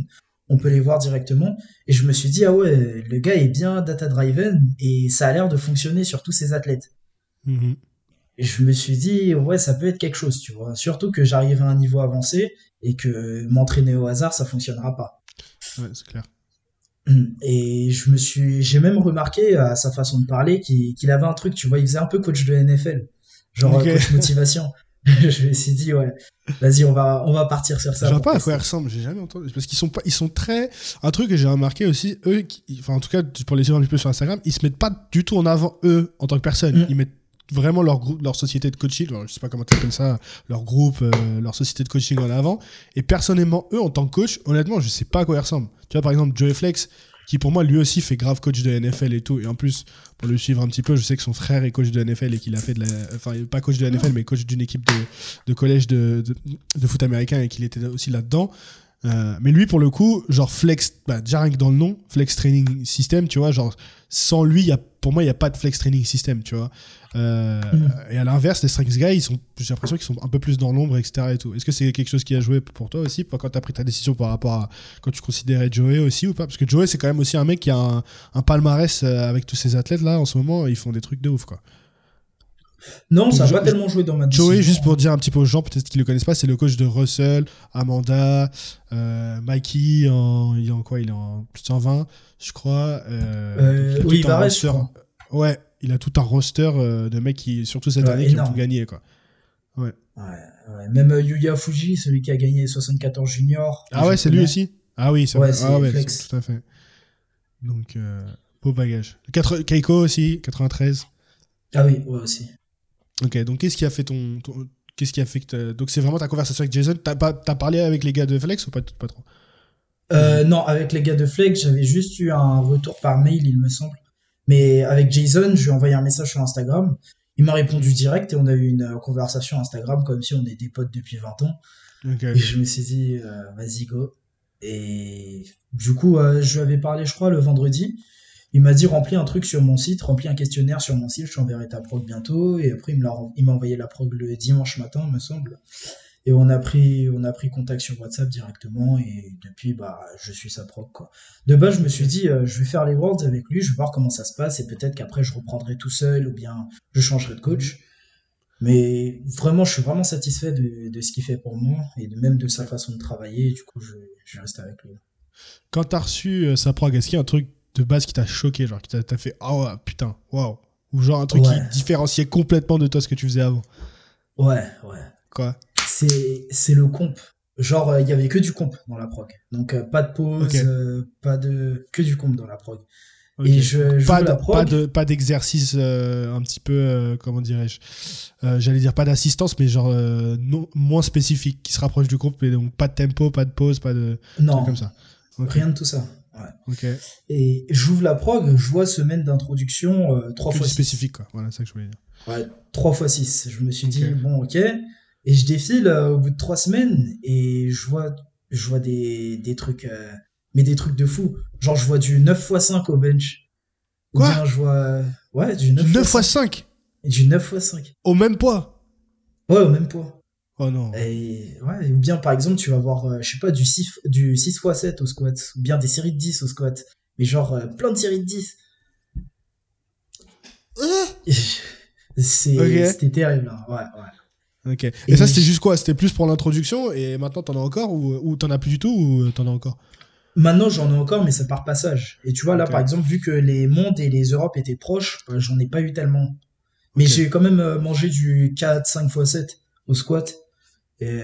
on peut les voir directement. Et je me suis dit ah ouais le gars est bien data driven et ça a l'air de fonctionner sur tous ses athlètes. Mhm. Et je me suis dit ouais ça peut être quelque chose tu vois, surtout que j'arrive à un niveau avancé et que m'entraîner au hasard ça fonctionnera pas. Ouais c'est clair. Et je me suis, j'ai même remarqué à sa façon de parler qu'il avait un truc, tu vois, il faisait un peu coach de NFL, genre coach motivation. je me suis dit ouais, vas-y on va on va partir sur ça. Je vois pas à quoi ils ressemblent, j'ai jamais entendu parce qu'ils sont pas ils sont très un truc que j'ai remarqué aussi eux enfin en tout cas pour les suivre un petit peu sur Instagram, ils se mettent pas du tout en avant eux en tant que personne, mm. ils mettent vraiment leur groupe, leur société de coaching, je sais pas comment tu appelles ça, leur groupe, euh, leur société de coaching en avant. Et personnellement, eux, en tant que coach, honnêtement, je sais pas à quoi ils ressemblent. Tu vois, par exemple, Joey Flex, qui pour moi, lui aussi fait grave coach de NFL et tout. Et en plus, pour le suivre un petit peu, je sais que son frère est coach de NFL et qu'il a fait de la. Enfin, pas coach de NFL, mais coach d'une équipe de, de collège de, de, foot américain et qu'il était aussi là-dedans. Euh, mais lui, pour le coup, genre flex, bah, déjà dans le nom, flex training system, tu vois, genre sans lui, pour moi, il n'y a pas de flex training system, tu vois. Euh, mm. Et à l'inverse, les strength guys, ils sont, j'ai l'impression qu'ils sont un peu plus dans l'ombre, etc. Et tout. Est-ce que c'est quelque chose qui a joué pour toi aussi, quand tu as pris ta décision par rapport à quand tu considérais Joey aussi ou pas? Parce que Joey, c'est quand même aussi un mec qui a un, un palmarès euh, avec tous ces athlètes là en ce moment, ils font des trucs de ouf, quoi. Non, ça n'a pas tellement joué dans ma décision. Joey, juste pour dire un petit peu aux gens, peut-être qu'ils ne le connaissent pas, c'est le coach de Russell, Amanda, euh, Mikey, en, il est en quoi? Il est en plus de 120, je crois. Euh, oui, il va rester. Ouais, il a tout un roster euh, de mecs qui, surtout cette année, qui ont tout gagné. Quoi. Ouais. ouais, Même euh, Yuya Fuji, celui qui a gagné 74 juniors. Ah ouais, c'est lui aussi? Ah oui, c'est ouais, ah ouais, tout à fait. Donc, euh, beau bagage. Keiko aussi, 93. Ah oui, ouais aussi. Ok, donc qu'est-ce qui a fait ton. qu'est-ce qui a fait que. Donc c'est vraiment ta conversation avec Jason T'as as parlé avec les gars de Flex ou pas, pas trop? Non, avec les gars de Flex, j'avais juste eu un retour par mail, il me semble. Mais avec Jason, je lui ai envoyé un message sur Instagram. Il m'a répondu direct et on a eu une conversation Instagram comme si on était des potes depuis 20 ans. Et je me suis dit, euh, vas-y, go. Et du coup, euh, je lui avais parlé, je crois, le vendredi. Il m'a dit, remplis un truc sur mon site, remplis un questionnaire sur mon site, je t'enverrai ta prog bientôt. Et après, il m'a envoyé la prog le dimanche matin, me semble. Et on a pris, on a pris contact sur WhatsApp directement et depuis, bah, je suis sa proc, quoi. De base, je me suis dit, euh, je vais faire les Worlds avec lui, je vais voir comment ça se passe et peut-être qu'après, je reprendrai tout seul ou bien je changerai de coach. Mais vraiment, je suis vraiment satisfait de, de ce qu'il fait pour moi et de même de sa façon de travailler. du coup, je, je reste avec lui. Quand t'as reçu euh, sa prog, est-ce qu'il y a un truc de base qui t'a choqué, genre qui t'a fait, oh putain, waouh, ou genre un truc qui différenciait complètement de toi ce que tu faisais avant? Ouais, ouais. Quoi c'est le comp. Genre, euh, il y avait que du comp dans la prog. Donc, euh, pas de pause, euh, pas de. que du comp dans la prog. Et je, pas, de, pas d'exercice un petit peu, comment dirais-je J'allais dire pas d'assistance, mais genre non, moins spécifique, qui se rapproche du comp, mais donc pas de tempo, pas de pause, pas de. Non, comme ça. Rien de tout ça. Ouais. Et j'ouvre la prog, je vois semaine d'introduction trois fois spécifique, quoi. Voilà, c'est ça que je voulais dire. Ouais, 3 fois 6. Je me suis dit, bon, ok. Et je défile euh, au bout de trois semaines et je vois, je vois des, des trucs, euh, mais des trucs de fou. Genre, je vois du 9 x 5 au bench. Quoi? ou bien je vois, ouais, du 9, x 5. Du 9 x 5. Au même poids? Ouais, au même poids. Oh non. Et, ouais, ou bien, par exemple, tu vas voir, euh, je sais pas, du 6, du 6 x 7 au squat, ou bien des séries de 10 au squat. Mais genre, plein de séries de 10. C'était terrible, hein. ouais, ouais. Ok. Et, ça, c'était juste quoi? C'était plus pour l'introduction et maintenant t'en as encore ou, ou t'en as plus du tout ou t'en as encore? Maintenant, j'en ai encore, mais c'est par passage. Et tu vois, là, par exemple, vu que les mondes et les Europes étaient proches, bah, j'en ai pas eu tellement. Mais j'ai quand même euh, mangé du 4, 5 x 7 au squat. Et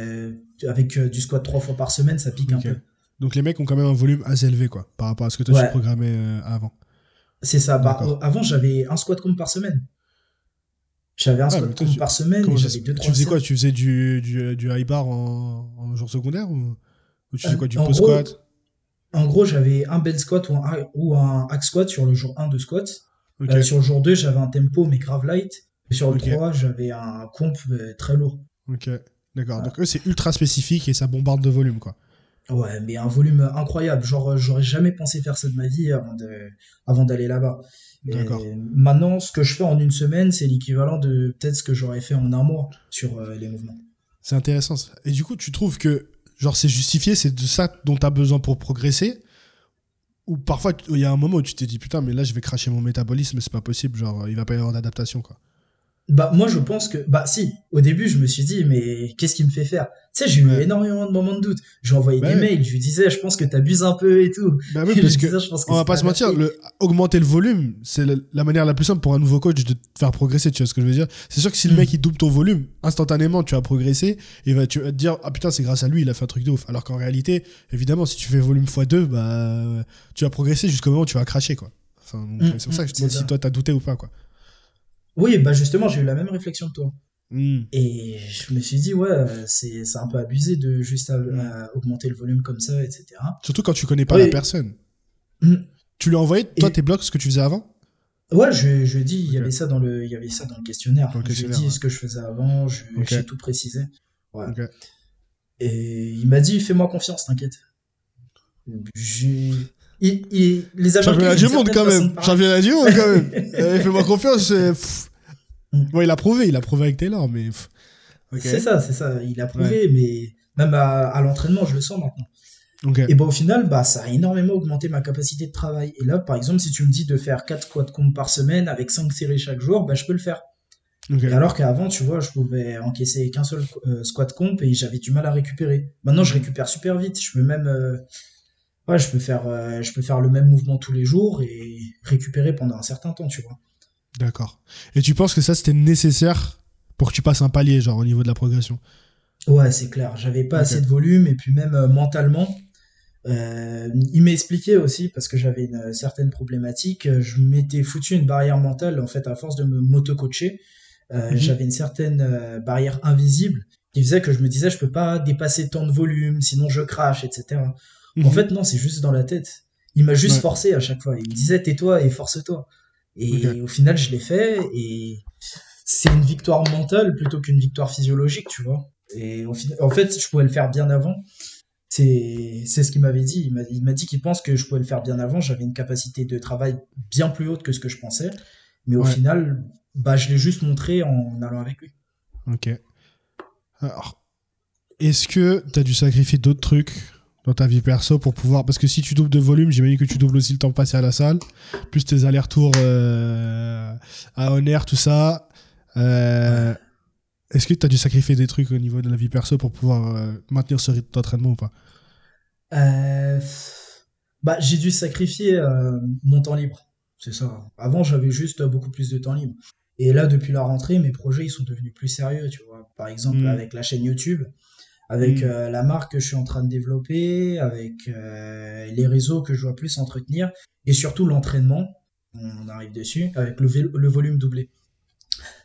avec euh, du squat 3 fois par semaine, ça pique un peu. Donc les mecs ont quand même un volume assez élevé, quoi, par rapport à ce que tu programmais euh, avant. C'est ça. Bah, avant, j'avais un squat compte par semaine. J'avais un squat par semaine et j'avais deux, Tu faisais quoi? Tu faisais du, du, du high bar en, en jour secondaire ou, tu faisais quoi Du post squat? en gros, j'avais un bel squat ou un, ou un hack squat sur le jour 1 de squat. Euh, sur le jour 2, j'avais un tempo mais grave light. Et sur le 3, j'avais un comp euh, très lourd. Ok, d'accord. Donc eux, c'est ultra spécifique et ça bombarde de volume, quoi. Ouais, mais un volume incroyable. Genre, j'aurais jamais pensé faire ça de ma vie avant de, avant d'aller là-bas. Maintenant, ce que je fais en une semaine, c'est l'équivalent de peut-être ce que j'aurais fait en un mois sur euh, les mouvements. C'est intéressant. Ça. Et du coup, tu trouves que genre c'est justifié, c'est de ça dont tu as besoin pour progresser? Ou parfois, il y a un moment où tu t'es dit putain, mais là, je vais cracher mon métabolisme, c'est pas possible. Genre, il va pas y avoir d'adaptation, quoi. Bah, moi, je pense que, bah, si, au début, je me suis dit, mais qu'est-ce qui me fait faire? Tu sais, j'ai eu énormément de moments de doute. J'ai envoyé bah des mails, je lui disais, je pense que t'abuses un peu et tout. Bah oui, parce que, on va pas se mentir, le, augmenter le volume, c'est la, manière la plus simple pour un nouveau coach de te faire progresser, tu vois ce que je veux dire? C'est sûr que si le mm. mec, il double ton volume, instantanément, tu vas progresser, et va, tu vas te dire, ah putain, c'est grâce à lui, il a fait un truc de ouf. Alors qu'en réalité, évidemment, si tu fais volume x2, bah, tu vas progresser jusqu'au moment où tu vas cracher, quoi. Enfin, mm, c'est pour ça que je te demande si toi, t'as douté ou pas, quoi. Oui, bah justement, j'ai eu la même réflexion que toi. Hmm. Et je me suis dit, ouais, c'est un peu abusé de juste hmm. augmenter le volume comme ça, etc. Surtout quand tu connais pas la personne. Hmm. Tu lui as envoyé, toi, tes blocs, ce que tu faisais avant? Ouais, je, je dis, il y avait ça dans le, il y avait ça dans le questionnaire. je lui ai dit ce que je faisais avant, j'ai tout précisé. Ouais. Et il m'a dit, fais-moi confiance, t'inquiète. J'ai il, il, les Championnat du monde quand même. Championnat du monde quand même. Fais-moi confiance. Bon, il a prouvé, il a prouvé avec Taylor, mais. C'est ça, c'est ça. Il a prouvé, mais même à, l'entraînement, je le sens maintenant. Et bah, au final, bah, ça a énormément augmenté ma capacité de travail. Et là, par exemple, si tu me dis de faire 4 squats comp par semaine avec 5 séries chaque jour, bah, je peux le faire. alors qu'avant, tu vois, je pouvais encaisser qu'un seul euh, squat comp et j'avais du mal à récupérer. Maintenant, je récupère super vite. Je peux même. Euh, ouais, je peux faire, euh, je peux faire le même mouvement tous les jours et récupérer pendant un certain temps, tu vois. D'accord. Et tu penses que ça, c'était nécessaire pour que tu passes un palier, genre au niveau de la progression? Ouais, c'est clair. J'avais pas assez de volume et puis même euh, mentalement. Euh, il m'a expliqué aussi parce que j'avais une certaine problématique. Je m'étais foutu une barrière mentale en fait à force de me moto-coacher. Mhm. J'avais une certaine barrière invisible qui faisait que je me disais je peux pas dépasser tant de volume sinon je crache etc. En mhm. fait, non, c'est juste dans la tête. Il m'a juste forcé à chaque fois. Il me disait tais-toi et force-toi. Et au final, je l'ai fait et c'est une victoire mentale plutôt qu'une victoire physiologique, tu vois. Et en fait, je pouvais le faire bien avant. C'est ce qu'il m'avait dit. Il m'a dit qu'il pense que je pouvais le faire bien avant. J'avais une capacité de travail bien plus haute que ce que je pensais. Mais au final, bah, je l'ai juste montré en allant avec lui. Ok. Alors, est-ce que tu as dû sacrifier d'autres trucs dans ta vie perso pour pouvoir. Parce que si tu doubles de volume, j'imagine que tu doubles aussi le temps passé à la salle, plus tes allers-retours euh, à Honor, tout ça. Euh, est-ce que tu as dû sacrifier des trucs au niveau de la vie perso pour pouvoir euh, maintenir ce rythme d'entraînement ou pas? Bah, J'ai dû sacrifier mon temps libre. C'est ça. Avant, j'avais juste beaucoup plus de temps libre. Et là, depuis la rentrée, mes projets ils sont devenus plus sérieux. Tu vois, par exemple, hmm. avec la chaîne YouTube avec mm. euh, la marque que je suis en train de développer, avec euh, les réseaux que je dois plus entretenir, et surtout l'entraînement, on arrive dessus, avec le, le volume doublé.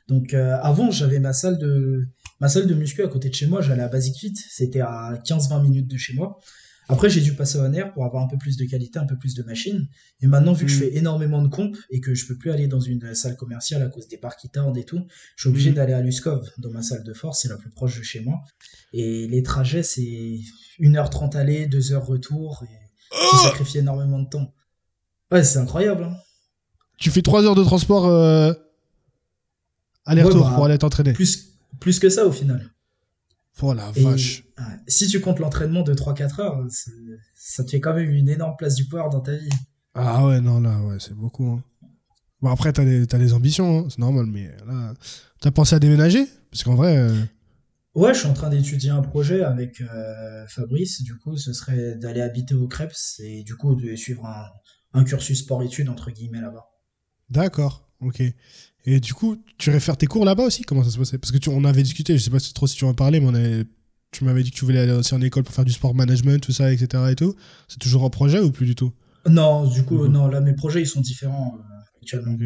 Donc euh, avant, j'avais ma salle de ma salle de muscu à côté de chez moi, j'allais à Basic Fit, c'était à 15-20 minutes de chez moi. Après, j'ai dû passer en air pour avoir un peu plus de qualité, un peu plus de machines. Et maintenant, vu que je mm. fais énormément de comp et que je peux plus aller dans une salle commerciale à cause des parcs qui tardent et tout, je suis obligé mm. d'aller à Luskov, dans ma salle de force, c'est la plus proche de chez moi. Et les trajets, c'est 1h30 aller, 2h retour. Et oh sacrifié énormément de temps. Ouais, c'est incroyable. Hein. Tu fais 3 heures de transport euh, aller-retour bah, pour aller t'entraîner. Plus, plus que ça au final. Oh la vache. si tu comptes l'entraînement de 3-4 heures, ça te fait quand même une énorme place du pouvoir dans ta vie. Ah ouais, non, là, ouais, c'est beaucoup. Hein. Bon, après, t'as des, as des ambitions, hein, c'est normal, mais là, t'as pensé à déménager? Parce qu'en vrai. Euh, ouais, je suis en train d'étudier un projet avec euh, Fabrice. Du coup, ce serait d'aller habiter au Crêpes et du coup de suivre un, un cursus sport-études, entre guillemets, là-bas. D'accord, ok. Et du coup, tu irais faire tes cours là-bas aussi? Comment ça se passait? Parce que tu, on avait discuté, je sais pas si trop si tu en parlais, mais on tu m'avais dit que tu voulais aller aussi en école pour faire du sport management, tout ça, etc. et tout. C'est toujours un projet ou plus du tout? Non, du coup, non, là, mes projets, ils sont différents euh, actuellement.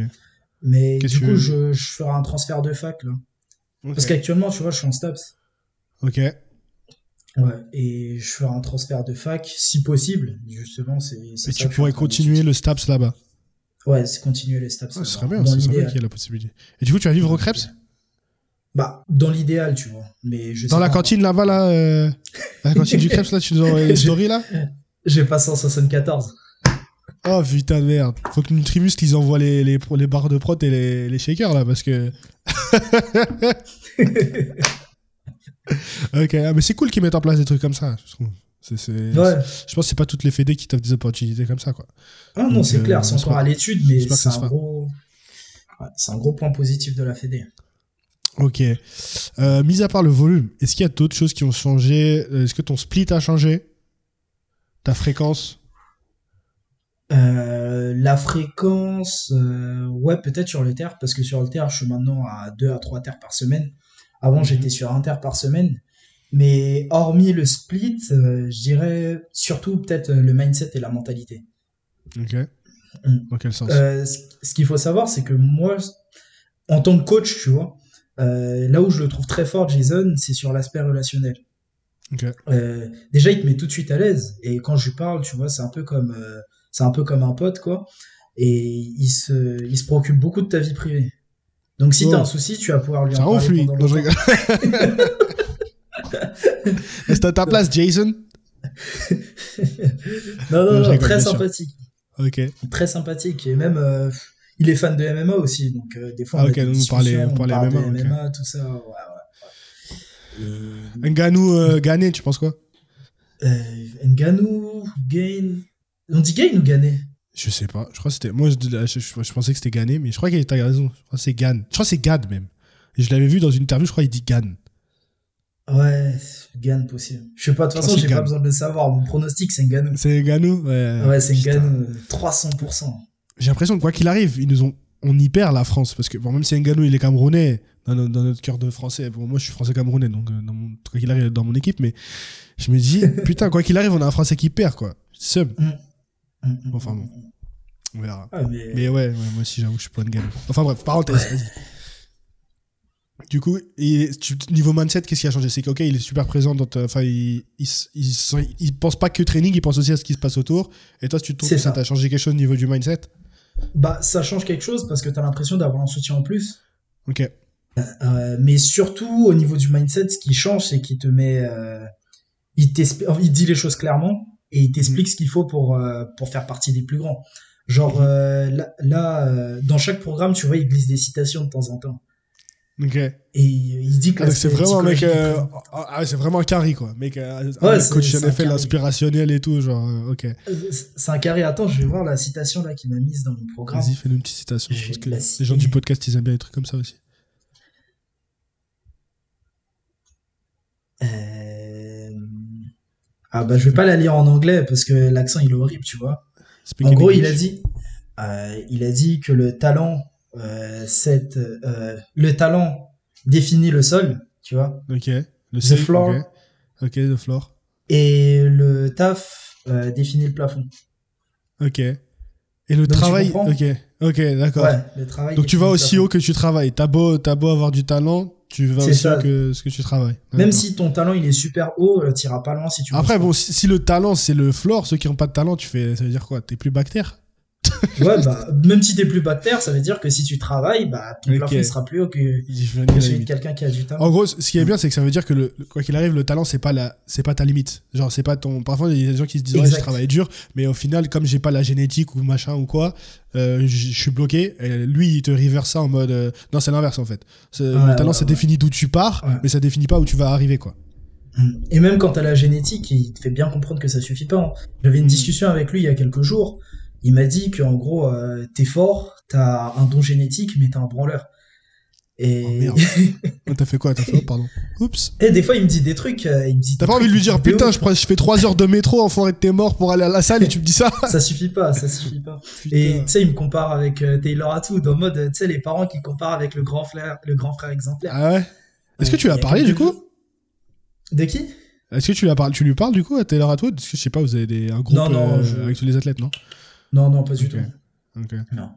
Mais du coup, je, je, ferai un transfert de fac, là. Parce qu'actuellement, tu vois, je suis en STAPS. Ok. Ouais, et je ferai un transfert de fac, si possible, justement. c'est Et tu pourrais continuer le STAPS là-bas? Ouais, c'est continuer les STAPS. ce serait bien, c'est qu'il y a la possibilité. Et du coup, tu vas vivre au Krebs? Bah, dans l'idéal, tu vois. Mais je dans la cantine là-bas, là, euh, la cantine du Krebs, là, tu nous envoies les stories là? J'ai pas 174. Oh putain de merde. Faut que Nutribus qu'ils envoient les, les, les, barres de prot et les, les shakers là parce que. ok, ah, mais c'est cool qu'ils mettent en place des trucs comme ça, je trouve. Je pense que c'est pas toutes les fédés qui t'offrent des opportunités comme ça, quoi. Ah non, c'est clair, euh, c'est encore à l'étude, mais c'est un, gros... un gros point positif de la fédé. Ok. Euh, mis à part le volume, est-ce qu'il y a d'autres choses qui ont changé? Est-ce que ton split a changé? Ta fréquence? Euh, la fréquence, ouais, peut-être sur le terre, parce que sur le terre, je suis maintenant à 2 à 3 terres par semaine. Avant, mhm. j'étais sur un terre par semaine. Mais hormis le split, euh, je dirais surtout peut-être euh, le mindset et la mentalité. Ok. Mm. Dans quel sens? Euh, Ce qu'il faut savoir, c'est que moi, en tant que coach, tu vois, là où je le trouve très fort, Jason, c'est sur l'aspect relationnel. déjà, il te met tout de suite à l'aise. Et quand je lui parle, tu vois, c'est un peu comme, c'est un peu comme un pote, quoi. Et il se, il se préoccupe beaucoup de ta vie privée. Donc si tu t'as un souci, tu vas pouvoir lui en parler pendant Est-ce à ta place, Jason Non, non, non, très sympathique. Ok. Très sympathique. Et même, euh, il est fan de MMA aussi. Donc, euh, des fois, on, ah, okay, on, parlait, on parlait MMA, de MMA tout ça. Ouais, ouais. Un Nganou euh, gagné, tu penses quoi? Euh, Nganou, Gain. On dit Gain ou gagné Je sais pas. Je crois que c'était. Moi, je, je, pensais que c'était gagné, mais je crois qu'il a raison. Je crois que c'est Gan. Je crois que c'est Gad même. Et je l'avais vu dans une interview, je crois qu'il dit Gan. Ouais, gagne possible. Je sais pas, de toute façon, j'ai pas besoin de le savoir. Mon pronostic, c'est Nganou. C'est Nganou Ouais, ouais c'est Nganou, 300%. J'ai l'impression que quoi qu'il arrive, ils nous ont, on y perd la France. Parce que bon, même si Nganou, il est camerounais, dans, notre cœur de français, bon, moi je suis français camerounais, donc euh, dans mon, quoi qu'il arrive dans mon équipe, mais je me dis, putain, quoi qu'il arrive, on a un français qui perd, quoi. Sub. Mm. Mm, mm, enfin bon. On verra. Ah, mais... ouais, moi aussi, j'avoue, je suis pas Nganou. Enfin bref, parenthèse, vas-y. Du coup, et niveau mindset, qu'est-ce qui a changé? C'est qu'ok, il est super présent dans Enfin, il, il, pense pas que training, il pense aussi à ce qui se passe autour. Et toi, tu trouves que ça t'a changé quelque chose au niveau du mindset? Bah, ça change quelque chose parce que tu as l'impression d'avoir un soutien en plus. Ok. Euh, euh, mais surtout, au niveau du mindset, ce qui change, c'est qu'il te met. Euh, il, il dit les choses clairement et il t'explique mm. ce qu'il faut pour, pour faire partie des plus grands. Genre, mm. là, là dans chaque programme, tu vois, il glisse des citations de temps en temps. Ok. Et il dit que ah, c'est vraiment mec, euh, ah, c'est vraiment un carry quoi, mec, euh, ouais, coach NFL inspirationnel et tout, genre, euh, ok. C'est un carry. Attends, je vais voir la citation là qu'il m'a mise dans mon programme. Vas-y, fais-nous une petite citation, parce que les gens du podcast ils aiment bien des trucs comme ça aussi. Ah bah je vais pas la lire en anglais parce que l'accent il est horrible, tu vois. En gros, il a dit, il a dit que le talent euh, cette, euh, le talent définit le sol, tu vois. Ok. Le the floor. Ok, le floor. Et le taf euh, définit le plafond. Ok. Et le travail. Ok. Ok, d'accord. Ouais. Donc tu vas aussi haut que tu travailles. T'as beau, as beau avoir du talent, tu vas aussi haut que ce que tu travailles. Même si ton talent il est super haut, tu iras pas loin si tu. Après bon, si, si, le talent c'est le floor, ceux qui ont pas de talent, tu fais, ça veut dire quoi? T'es plus bactère? Ouais, bah, même si t'es plus bactère, ça veut dire que si tu travailles, bah, ton plafond sera plus haut que, celui de quelqu'un qui a du talent. En gros, ce qui est bien, c'est que ça veut dire que le, quoi qu'il arrive, le talent, c'est pas la, c'est pas ta limite. Genre, c'est pas ton, parfois, il y a des gens qui se disent, ouais, je travaille dur, mais au final, comme j'ai pas la génétique ou machin ou quoi, euh, je suis bloqué. Et lui, il te reverse ça en mode, euh, non, c'est l'inverse, en fait. le talent, ça définit d'où tu pars, mais ça définit pas où tu vas arriver, quoi. Et même quand t'as la génétique, il te fait bien comprendre que ça suffit pas. J'avais une mm. discussion avec lui il y a quelques jours il m'a dit qu'en gros, euh, t'es fort, t'as un don génétique, mais t'es un branleur. Et... Oh merde. Oh, t'as fait quoi T'as fait pardon? Oups. Et des fois, il me dit des trucs. Euh, il me dit. T'as pas envie de lui dire putain, je, je fais 3 heures de métro, enfoiré de tes morts pour aller à la salle et tu me dis ça? Ça suffit pas, ça suffit pas. Et tu sais, il me compare avec euh, Taylor Atwood en mode, tu sais, les parents qui comparent avec le grand frère, le grand frère exemplaire. Ah ouais? Est-ce que tu lui as parlé du coup? De qui? Est-ce que tu, lui tu lui parles du coup à Taylor Atwood? Parce que je sais pas, vous avez des, un groupe avec tous les athlètes, non? Non, non, pas du tout. Non.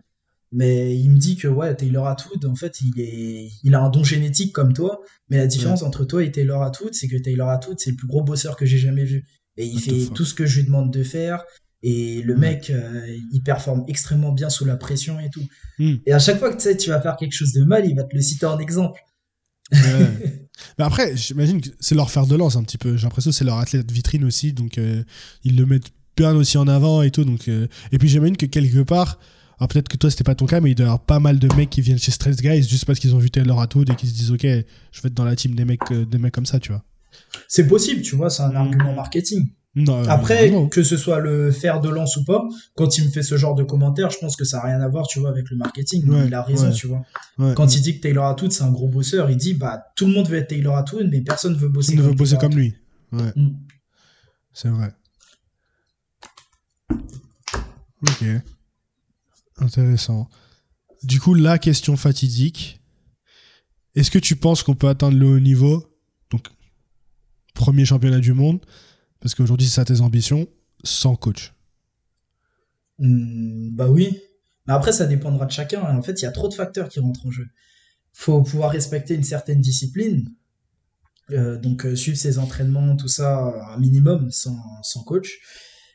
Mais il me dit que ouais, Taylor Atwood, en fait, il est, il a un don génétique comme toi. Mais la différence entre toi et Taylor Atwood, c'est que Taylor Atwood, c'est le plus gros bosseur que j'ai jamais vu. Et il fait tout ce que je lui demande de faire. Et le mec, euh, il performe extrêmement bien sous la pression et tout. Hmm. Et à chaque fois que tu vas faire quelque chose de mal, il va te le citer en exemple. Mais après, j'imagine que c'est leur fer de lance un petit peu. J'ai l'impression que c'est leur athlète vitrine aussi, donc euh, ils le mettent bien aussi en avant et tout. Donc, euh, Et puis j'imagine que quelque part, alors peut-être que toi c'était pas ton cas, mais il doit y avoir pas mal de mecs qui viennent chez Stress Guys juste parce qu'ils ont vu Taylor Atwood et qui se disent ok, je vais être dans la team des mecs, des mecs comme ça, tu vois. C'est possible, tu vois, c'est un argument marketing. Après, que ce soit le fer de lance ou pas, quand il me fait ce genre de commentaires, je pense que ça n'a rien à voir, tu vois, avec le marketing. il a raison, tu vois. quand il dit que Taylor Atwood, c'est un gros bosseur, il dit, bah, tout le monde veut être Taylor Atwood, mais personne veut bosser ne veut bosser comme lui. Ouais. Mm. C'est vrai. Ok. Intéressant. Du coup, la question fatidique. Est-ce que tu penses qu'on peut atteindre le haut niveau? Donc, premier championnat du monde parce qu'aujourd'hui, c'est ça tes ambitions, sans coach. Hmm, bah oui. Mais après, ça dépendra de chacun. En fait, il y a trop de facteurs qui rentrent en jeu. faut pouvoir respecter une certaine discipline. Euh, donc, euh, suivre ses entraînements, tout ça, un minimum, sans, coach.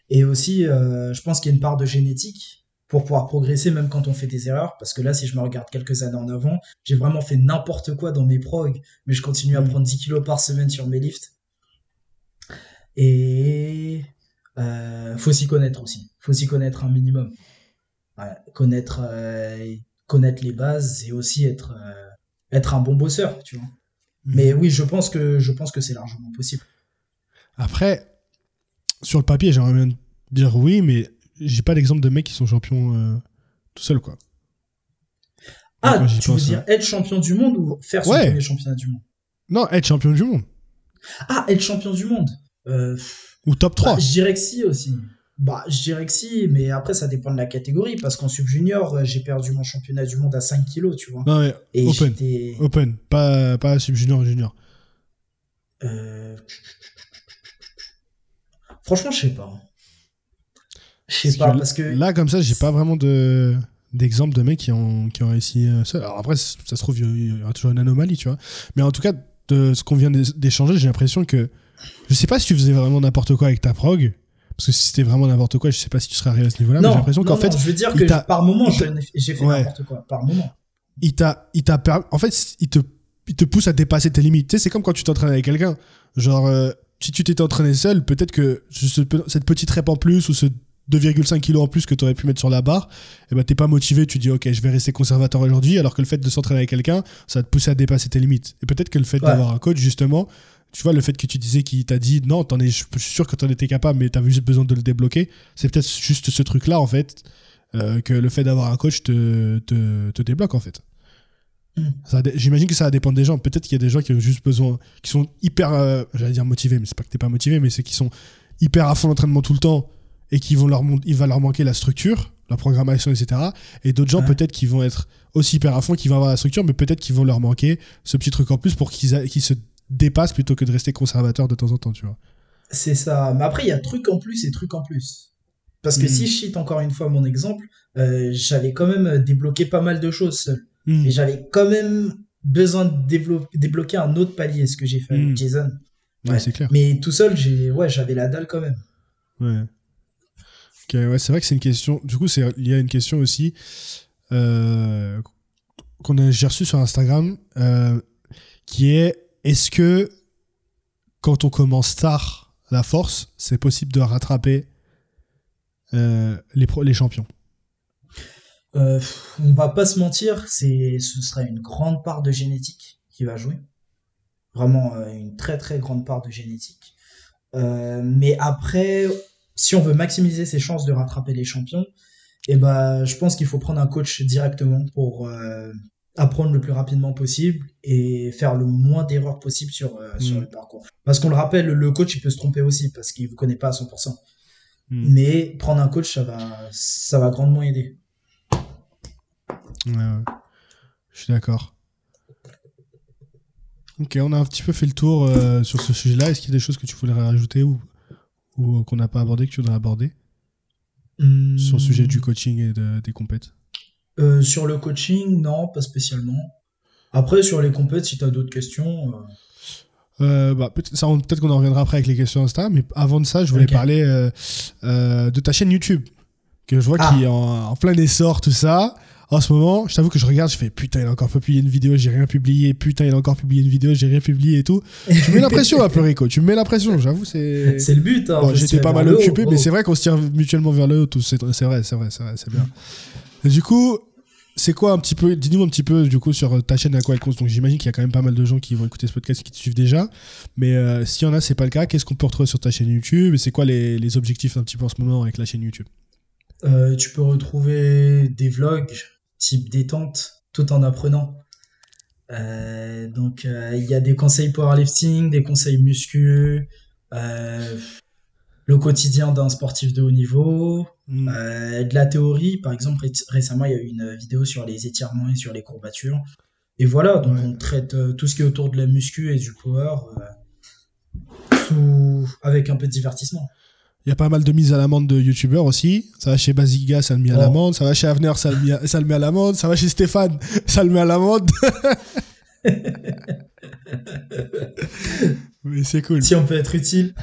Et aussi, euh, je pense qu'il y a une part de génétique pour pouvoir progresser même quand on fait des erreurs. Parce que là, si je me regarde quelques années en avant, j'ai vraiment fait n'importe quoi dans mes prog, mais je continue à hmm. prendre 10 kilos par semaine sur mes lifts. Et euh, faut s'y connaître aussi. Faut s'y connaître un minimum. connaître, euh, connaître les bases et aussi être, euh, être un bon bosseur, tu vois. Mhm. Mais oui, je pense que je pense que c'est largement possible. Après, sur le papier, j'aimerais bien dire oui, mais j'ai pas d'exemple de mecs qui sont champions euh, tout seuls, quoi. Ah, tu veux dire être champion du monde ou faire son premier championnat du monde? Non, être champion du monde. Ah, être champion du monde. Euh, Ou top 3 bah, Je dirais que si aussi. Bah, je dirais que si, mais après, ça dépend de la catégorie. Parce qu'en sub-junior, euh, j'ai perdu mon championnat du monde à 5 kilos, tu vois. Non, mais Et open. Open, pas, pas sub-junior, junior. Euh... Franchement, je sais pas. Je sais pas, parce que. Là, comme ça, j'ai pas vraiment de d'exemples de mecs qui ont, qui ont réussi ça. Alors après, ça se trouve, il y aura toujours une anomalie, tu vois. Mais en tout cas, de ce qu'on vient d'échanger, j'ai l'impression que je sais pas si tu faisais vraiment n'importe quoi avec ta prog. Parce que si c'était vraiment n'importe quoi, je sais pas si tu serais arrivé à ce niveau-là. mais j'ai l'impression qu'en fait. Je veux dire que par moment, j'ai fait n'importe quoi. Par moment. Il t'a, il t'a, en fait, il te, il te pousse à dépasser tes limites. Tu sais, c'est comme quand tu t'entraînes avec quelqu'un. Genre, euh, si tu t'étais entraîné seul, peut-être que cette petite rep en plus ou ce 2,5 kg en plus que tu aurais pu mettre sur la barre, et eh ben t'es pas motivé, tu dis ok je vais rester conservateur aujourd'hui, alors que le fait de s'entraîner avec quelqu'un, ça va te pousser à dépasser tes limites. Et peut-être que le fait d'avoir un coach justement, tu vois, le fait que tu disais qu'il t'a dit non, en es, je suis sûr que tu en étais capable, mais tu avais juste besoin de le débloquer, c'est peut-être juste ce truc-là, en fait, euh, que le fait d'avoir un coach te, te, te, débloque, en fait. J'imagine que ça va dépendre des gens. Peut-être qu'il y a des gens qui ont juste besoin, qui sont hyper, euh, j'allais dire motivés, mais c'est pas que t'es pas motivé, mais c'est qu'ils sont hyper à fond l'entraînement tout le temps et qui vont leur, il va leur manquer la structure, la programmation, etc. Et d'autres gens, peut-être, qui vont être aussi hyper à fond, qui vont avoir la structure, mais peut-être qu'ils vont leur manquer ce petit truc en plus pour qu'ils se dépasse plutôt que de rester conservateur de temps en temps, tu vois. C'est ça. Mais après, il y a truc en plus et truc en plus. Parce que hmm. si je cite encore une fois mon exemple, euh, j'avais quand même débloqué pas mal de choses seul. Hmm. Et j'avais quand même besoin de débloquer un autre palier, ce que j'ai fait avec hmm. Jason. Ouais, c'est clair. Mais tout seul, j'ai, ouais, j'avais la dalle quand même. Ouais. ouais, c'est vrai que c'est une question. Du coup, il y a une question aussi euh, qu'on a j'ai reçue sur Instagram, euh, qui est est-ce que quand on commence tard la force, c'est possible de rattraper euh, les, les champions? Euh, On va pas se mentir, c'est ce serait une grande part de génétique qui va jouer. Vraiment euh, une très très grande part de génétique. Euh, mais après, si on veut maximiser ses chances de rattraper les champions, eh ben, je pense qu'il faut prendre un coach directement pour apprendre le plus rapidement possible et faire le moins d'erreurs possible sur, euh, sur mm. le parcours. Parce qu'on le rappelle, le coach, il peut se tromper aussi parce qu'il ne vous connaît pas à 100%. Mm. Mais prendre un coach, ça va, ça va grandement aider. Ouais, ouais. Je suis d'accord. Ok, on a un petit peu fait le tour euh, sur ce sujet-là. Est-ce qu'il y a des choses que tu voulais rajouter ou, ou qu'on n'a pas abordé, que tu voudrais aborder Sur le sujet du coaching et des compètes? Euh, sur le coaching, non, pas spécialement. Après, sur les compètes, si tu as d'autres questions. Euh, bah, peut-être qu'on en reviendra après avec les questions Insta, mais avant de ça, je voulais parler de ta chaîne YouTube, que je vois qui est en, en, plein essor, tout ça en ce moment, je t'avoue que je regarde, je fais putain, il a encore publié une vidéo, j'ai rien publié, putain, il a encore publié une vidéo, j'ai rien publié et tout. tu mets la pression un peu, Rico, tu me mets la pression, j'avoue, c'est. C'est le but, hein, J'étais pas mal occupé, mais c'est vrai qu'on se tire mutuellement vers le haut, c'est vrai, c'est vrai, c'est vrai, c'est bien. du coup, c'est quoi un petit peu, dis-nous un petit peu du coup sur ta chaîne à quoi elle cause. Donc j'imagine qu'il y a quand même pas mal de gens qui vont écouter ce podcast qui te suivent déjà. Mais euh, s'il y en a, c'est pas le cas. Qu'est-ce qu'on peut retrouver sur ta chaîne YouTube? Et c'est quoi les, les, objectifs un petit peu en ce moment avec la chaîne YouTube? Euh, Tu peux retrouver des vlogs, type détente tout en apprenant. Euh, donc euh, il y a des conseils powerlifting, des conseils muscu, euh, le quotidien d'un sportif de haut niveau, mm. de la théorie. Par exemple, récemment il y a eu une vidéo sur les étirements et sur les courbatures. Et voilà, donc on traite tout ce qui est autour de la muscu et du power avec un peu de divertissement. Il y a pas mal de mises à l'amende de youtubeurs aussi. Ça va chez Baziga, ça le met à l'amende. Ça va chez Avenir, ça le, met à, ça le met à l'amende. Ça va chez Stéphane, ça le met à l'amende. Mais c'est cool. Si on peut être utile.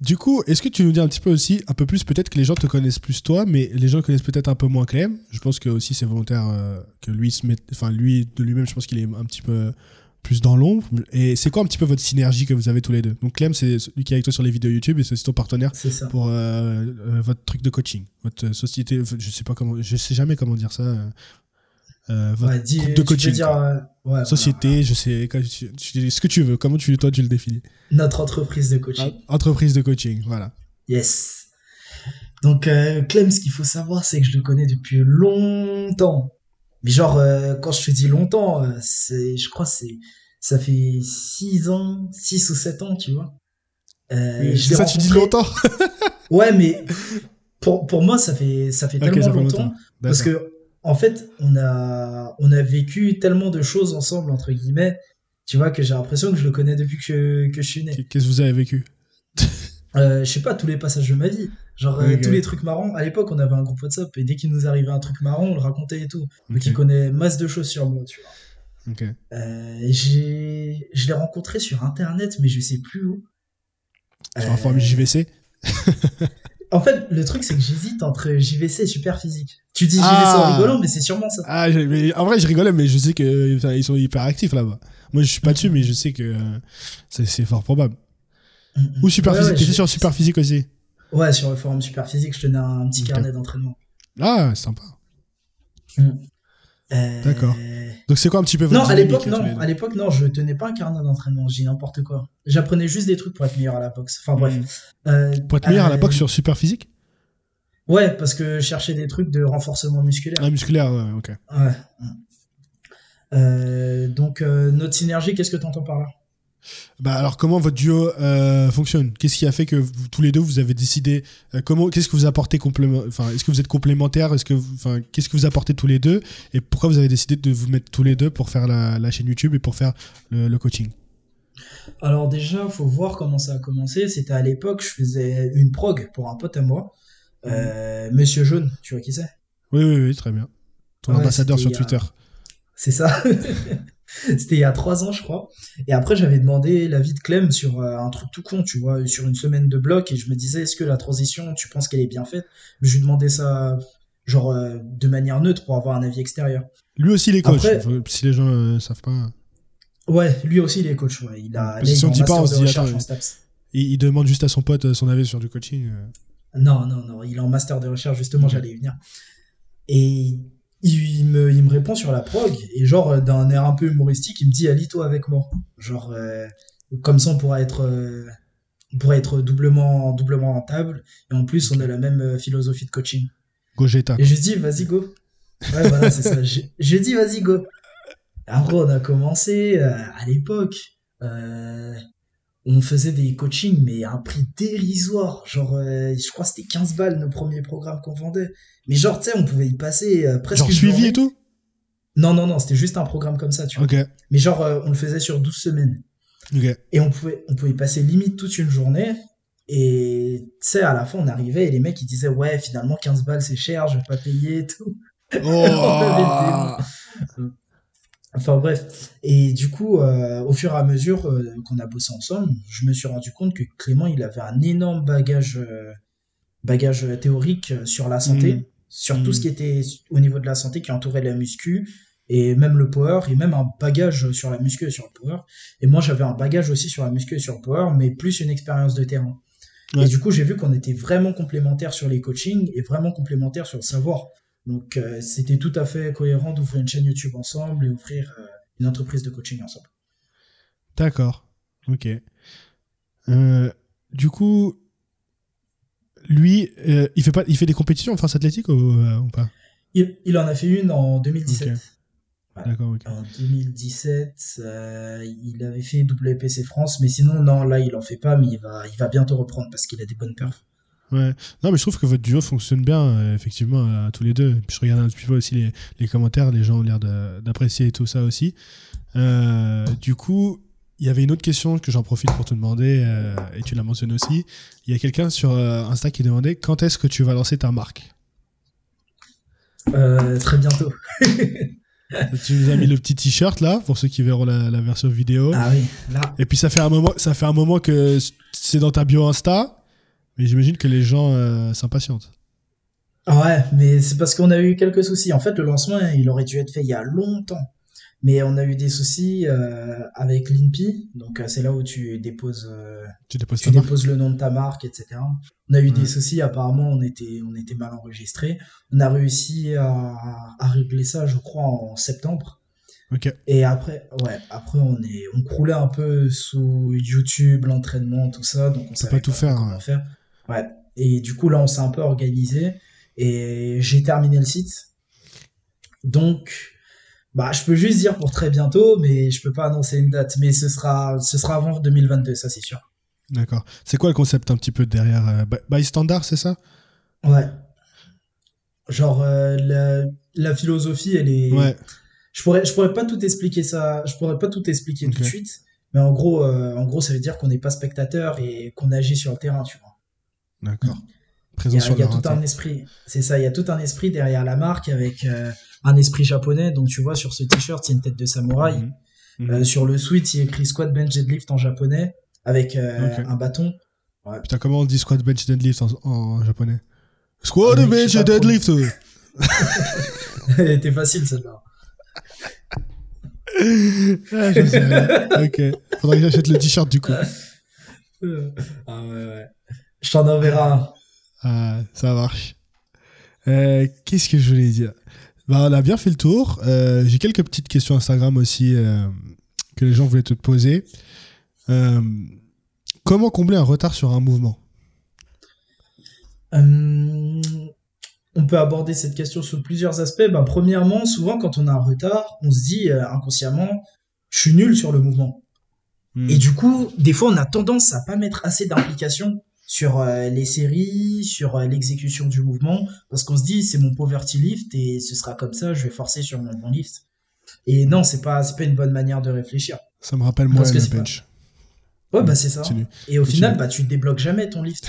du coup, est-ce que tu nous dis un petit peu aussi, un peu plus, peut-être que les gens te connaissent plus toi, mais les gens connaissent peut-être un peu moins Clem. Je pense que aussi c'est volontaire euh, que lui se mette, enfin lui de lui-même, je pense qu'il est un petit peu plus dans l'ombre. Et c'est quoi un petit peu votre synergie que vous avez tous les deux? Donc Clem, c'est celui qui est avec toi sur les vidéos YouTube et c'est aussi ton partenaire pour euh, euh, votre truc de coaching, votre société. Je sais pas comment, je sais jamais comment dire ça. Euh, votre de coaching. Dire, société, je sais, ce que tu veux. Comment tu, toi tu le définis Notre entreprise de coaching. Ah, entreprise de coaching, voilà. Yes. Donc Clem, ce qu'il faut savoir, c'est que je le connais depuis longtemps. Mais genre, euh, quand je te dis longtemps, euh, c'est, je crois c'est ça fait 6 ans, 6 ou 7 ans, tu vois. Euh, ça, tu dis longtemps Ouais, mais pour, pour moi, ça fait, ça fait tellement longtemps. Parce que, en fait, on a, on a vécu tellement de choses ensemble, entre guillemets, tu vois, que j'ai l'impression que je le connais depuis que, que je suis né. Qu'est-ce que vous avez vécu? Euh, je sais pas, tous les passages de ma vie. Genre, euh, tous les trucs marrants. À l'époque, on avait un groupe WhatsApp et dès qu'il nous arrivait un truc marrant, on le racontait et tout. Donc, il connaît masse de choses sur moi, tu vois. Euh, j'ai... Je l'ai rencontré sur Internet, mais je sais plus où. Sur un forum JVC En fait, le truc, c'est que j'hésite entre JVC et Super Physique. Tu dis JVC en ah. rigolant, mais c'est sûrement ça. Ah, en vrai, je rigolais, mais je sais qu'ils sont hyper actifs là-bas. Moi, je suis pas dessus, mais je sais que c'est fort probable. Ou super physique. sur super physique aussi. Ouais, sur le forum super physique, je tenais un petit carnet d'entraînement. Ah, sympa. Mm. Euh, D'accord. Donc c'est quoi un petit peu votre Non, à l'époque non, à l'époque non, je tenais pas un carnet d'entraînement, j'ai n'importe quoi. J'apprenais juste des trucs pour être meilleur à la boxe. Enfin bref. Mm. Euh, pour être meilleur à la boxe euh, sur super physique? Ouais, parce que je cherchais des trucs de renforcement musculaire. Ah musculaire, ouais, OK. Ouais. donc notre synergie, qu'est-ce que tu entends par là? Bah alors comment votre duo euh, fonctionne? Qu'est-ce qui a fait que tous les deux vous avez décidé euh, comment Qu'est-ce que vous apportez Enfin, est-ce que vous êtes complémentaires? Est-ce que enfin qu'est-ce que vous apportez tous les deux? Et pourquoi vous avez décidé de vous mettre tous les deux pour faire la, chaîne YouTube et pour faire le, coaching? Alors déjà, faut voir comment ça a commencé. C'était à l'époque, je faisais une prog pour un pote à moi, euh, Monsieur Jaune. Tu vois qui c'est? Oui, oui, oui, très bien. Ton ambassadeur sur Twitter. C'est ça. C'était il y a trois ans, je crois. Et après, j'avais demandé l'avis de Clem sur euh, un truc tout con, tu vois, sur une semaine de bloc. Et je me disais, est-ce que la transition, tu penses qu'elle est bien faite? Je lui demandais ça, genre, euh, de manière neutre pour avoir un avis extérieur. Lui aussi, il est coach, si les gens ne euh, savent pas. Ouais, lui aussi, il est coach. Ouais. Il a, si on dit pas, on se dit, il, demande juste à son pote son avis sur du coaching. Non, non, non. Il est en master de recherche, justement, j'allais y venir. Et il me, il me répond sur la prog et genre euh, d'un air un peu humoristique il me dit allie-toi avec moi. Genre euh, comme ça on pourra être euh, être doublement doublement rentable. Et en plus on a la même philosophie de coaching. Gogeta et je dis vas-y go. Ouais voilà c'est ça. J'ai dit vas-y go. Après on a commencé à l'époque on faisait des coachings mais à un prix dérisoire. Genre je crois c'était 15 balles nos premiers programmes qu'on vendait mais genre, tu sais, on pouvait y passer euh, presque. Genre suivi et tout? Non, non, non, c'était juste un programme comme ça, tu vois. Mais genre, euh, on le faisait sur 12 semaines. Et on pouvait, on pouvait y passer limite toute une journée. Et tu sais, à la fin, on arrivait et les mecs, ils disaient, ouais, finalement, 15 balles, c'est cher, je vais pas payer et tout. Oh enfin bref. Et du coup, euh, au fur et à mesure euh, qu'on a bossé ensemble, je me suis rendu compte que Clément, il avait un énorme bagage, euh, bagage théorique sur la santé, mmh. sur tout ce mmh. qui était au niveau de la santé qui entourait la muscu, et même le power, et même un bagage sur la muscu et sur le power. Et moi, j'avais un bagage aussi sur la muscu et sur le power, mais plus une expérience de terrain. Et du coup, j'ai vu qu'on était vraiment complémentaires sur les coachings et vraiment complémentaires sur le savoir. Donc, euh, c'était tout à fait cohérent d'ouvrir une chaîne YouTube ensemble et ouvrir euh, une entreprise de coaching ensemble. D'accord. Ok. Euh, du coup, lui, il fait pas, il fait des compétitions en force athlétique ou, pas? Il, il, en a fait une en 2017. En 2017, euh, il avait fait WPC France, mais sinon, non, là, il en fait pas, mais il va, il va bientôt reprendre parce qu'il a des bonnes perfs. Ouais, non, mais je trouve que votre duo fonctionne bien, euh, effectivement, à tous les deux. je regarde un petit peu aussi les, les commentaires, les gens ont l'air d'apprécier tout ça aussi. Euh, du coup, il y avait une autre question que j'en profite pour te demander, et tu l'as mentionné aussi. Il y a quelqu'un sur Insta qui demandait quand est-ce que tu vas lancer ta marque? Très bientôt. tu nous as mis le petit t-shirt là pour ceux qui verront la, version vidéo. Ah oui, là. Et puis ça fait un moment, ça fait un moment que c'est dans ta bio Insta, mais j'imagine que les gens euh, s'impatientent. Ouais, mais c'est parce qu'on a eu quelques soucis. En fait, le lancement, il aurait dû être fait il y a longtemps. Mais on a eu des soucis euh, avec l'INPI, donc euh, c'est là où tu déposes, euh, tu déposes, tu déposes le nom de ta marque, etc. On a eu des soucis, apparemment on était, on était mal enregistré. On a réussi à, à régler ça, je crois, en septembre. Okay. Et après, ouais, après on est, on croulait un peu sous YouTube, l'entraînement, tout ça, donc on savait pas tout faire. Comment faire. Ouais. Et du coup là, on s'est un peu organisé et j'ai terminé le site. Donc bah, je peux juste dire pour très bientôt, mais je peux pas annoncer une date. Mais ce sera, ce sera avant 2022, ça c'est sûr. D'accord. C'est quoi le concept un petit peu derrière euh, By Standard, c'est ça? Ouais. Genre, euh, la, philosophie, elle est. Ouais. Je pourrais, je pourrais pas tout expliquer ça. Je pourrais pas tout expliquer tout de suite. Mais en gros, euh, en gros, ça veut dire qu'on n'est pas spectateur et qu'on agit sur le terrain, tu vois. D'accord. Il y a, y a tout un esprit. C'est ça. Il y a tout un esprit derrière la marque avec un esprit japonais. Donc tu vois, sur ce t-shirt, il y a une tête de samouraï. Mhm. Mhm. Euh, sur le sweat, il y a écrit squat, bench, deadlift en japonais avec euh, un bâton. Putain, comment on dit squat, bench, deadlift en, japonais? Squat, ah, bench, deadlift Elle était facile celle-là. ah, ok. Faudrait que j'achète le t-shirt du coup. ah ouais, ouais. Je t'en enverrai un. Ah, ça marche. Euh, Qu'est-ce que je voulais dire? Bah, on a bien fait le tour. Euh, j'ai quelques petites questions Instagram aussi euh, que les gens voulaient te poser. Comment combler un retard sur un mouvement? On peut aborder cette question sous plusieurs aspects. Bah, premièrement, souvent quand on a un retard, on se dit inconsciemment, je suis nul sur le mouvement. Hmm. Et du coup, des fois, on a tendance à pas mettre assez d'implication sur euh, les séries, sur euh, l'exécution du mouvement, parce qu'on se dit c'est mon poverty lift et ce sera comme ça, je vais forcer sur mon bon lift. Et non, c'est pas c'est pas une bonne manière de réfléchir. Ça me rappelle moi le bench. Ouais bah c'est ça. Et au final bah tu débloques jamais ton lift.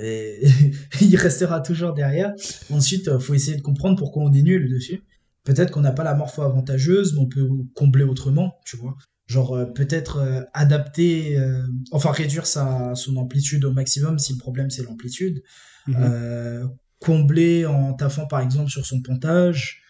Et il restera toujours derrière. Ensuite, euh, faut essayer de comprendre pourquoi on est nul dessus. Peut-être qu'on n'a pas la morpho avantageuse, mais on peut combler autrement, tu vois genre euh, peut-être euh, adapter, euh, enfin réduire sa, son amplitude au maximum si le problème c'est l'amplitude, mhm. combler en taffant par exemple sur son pontage.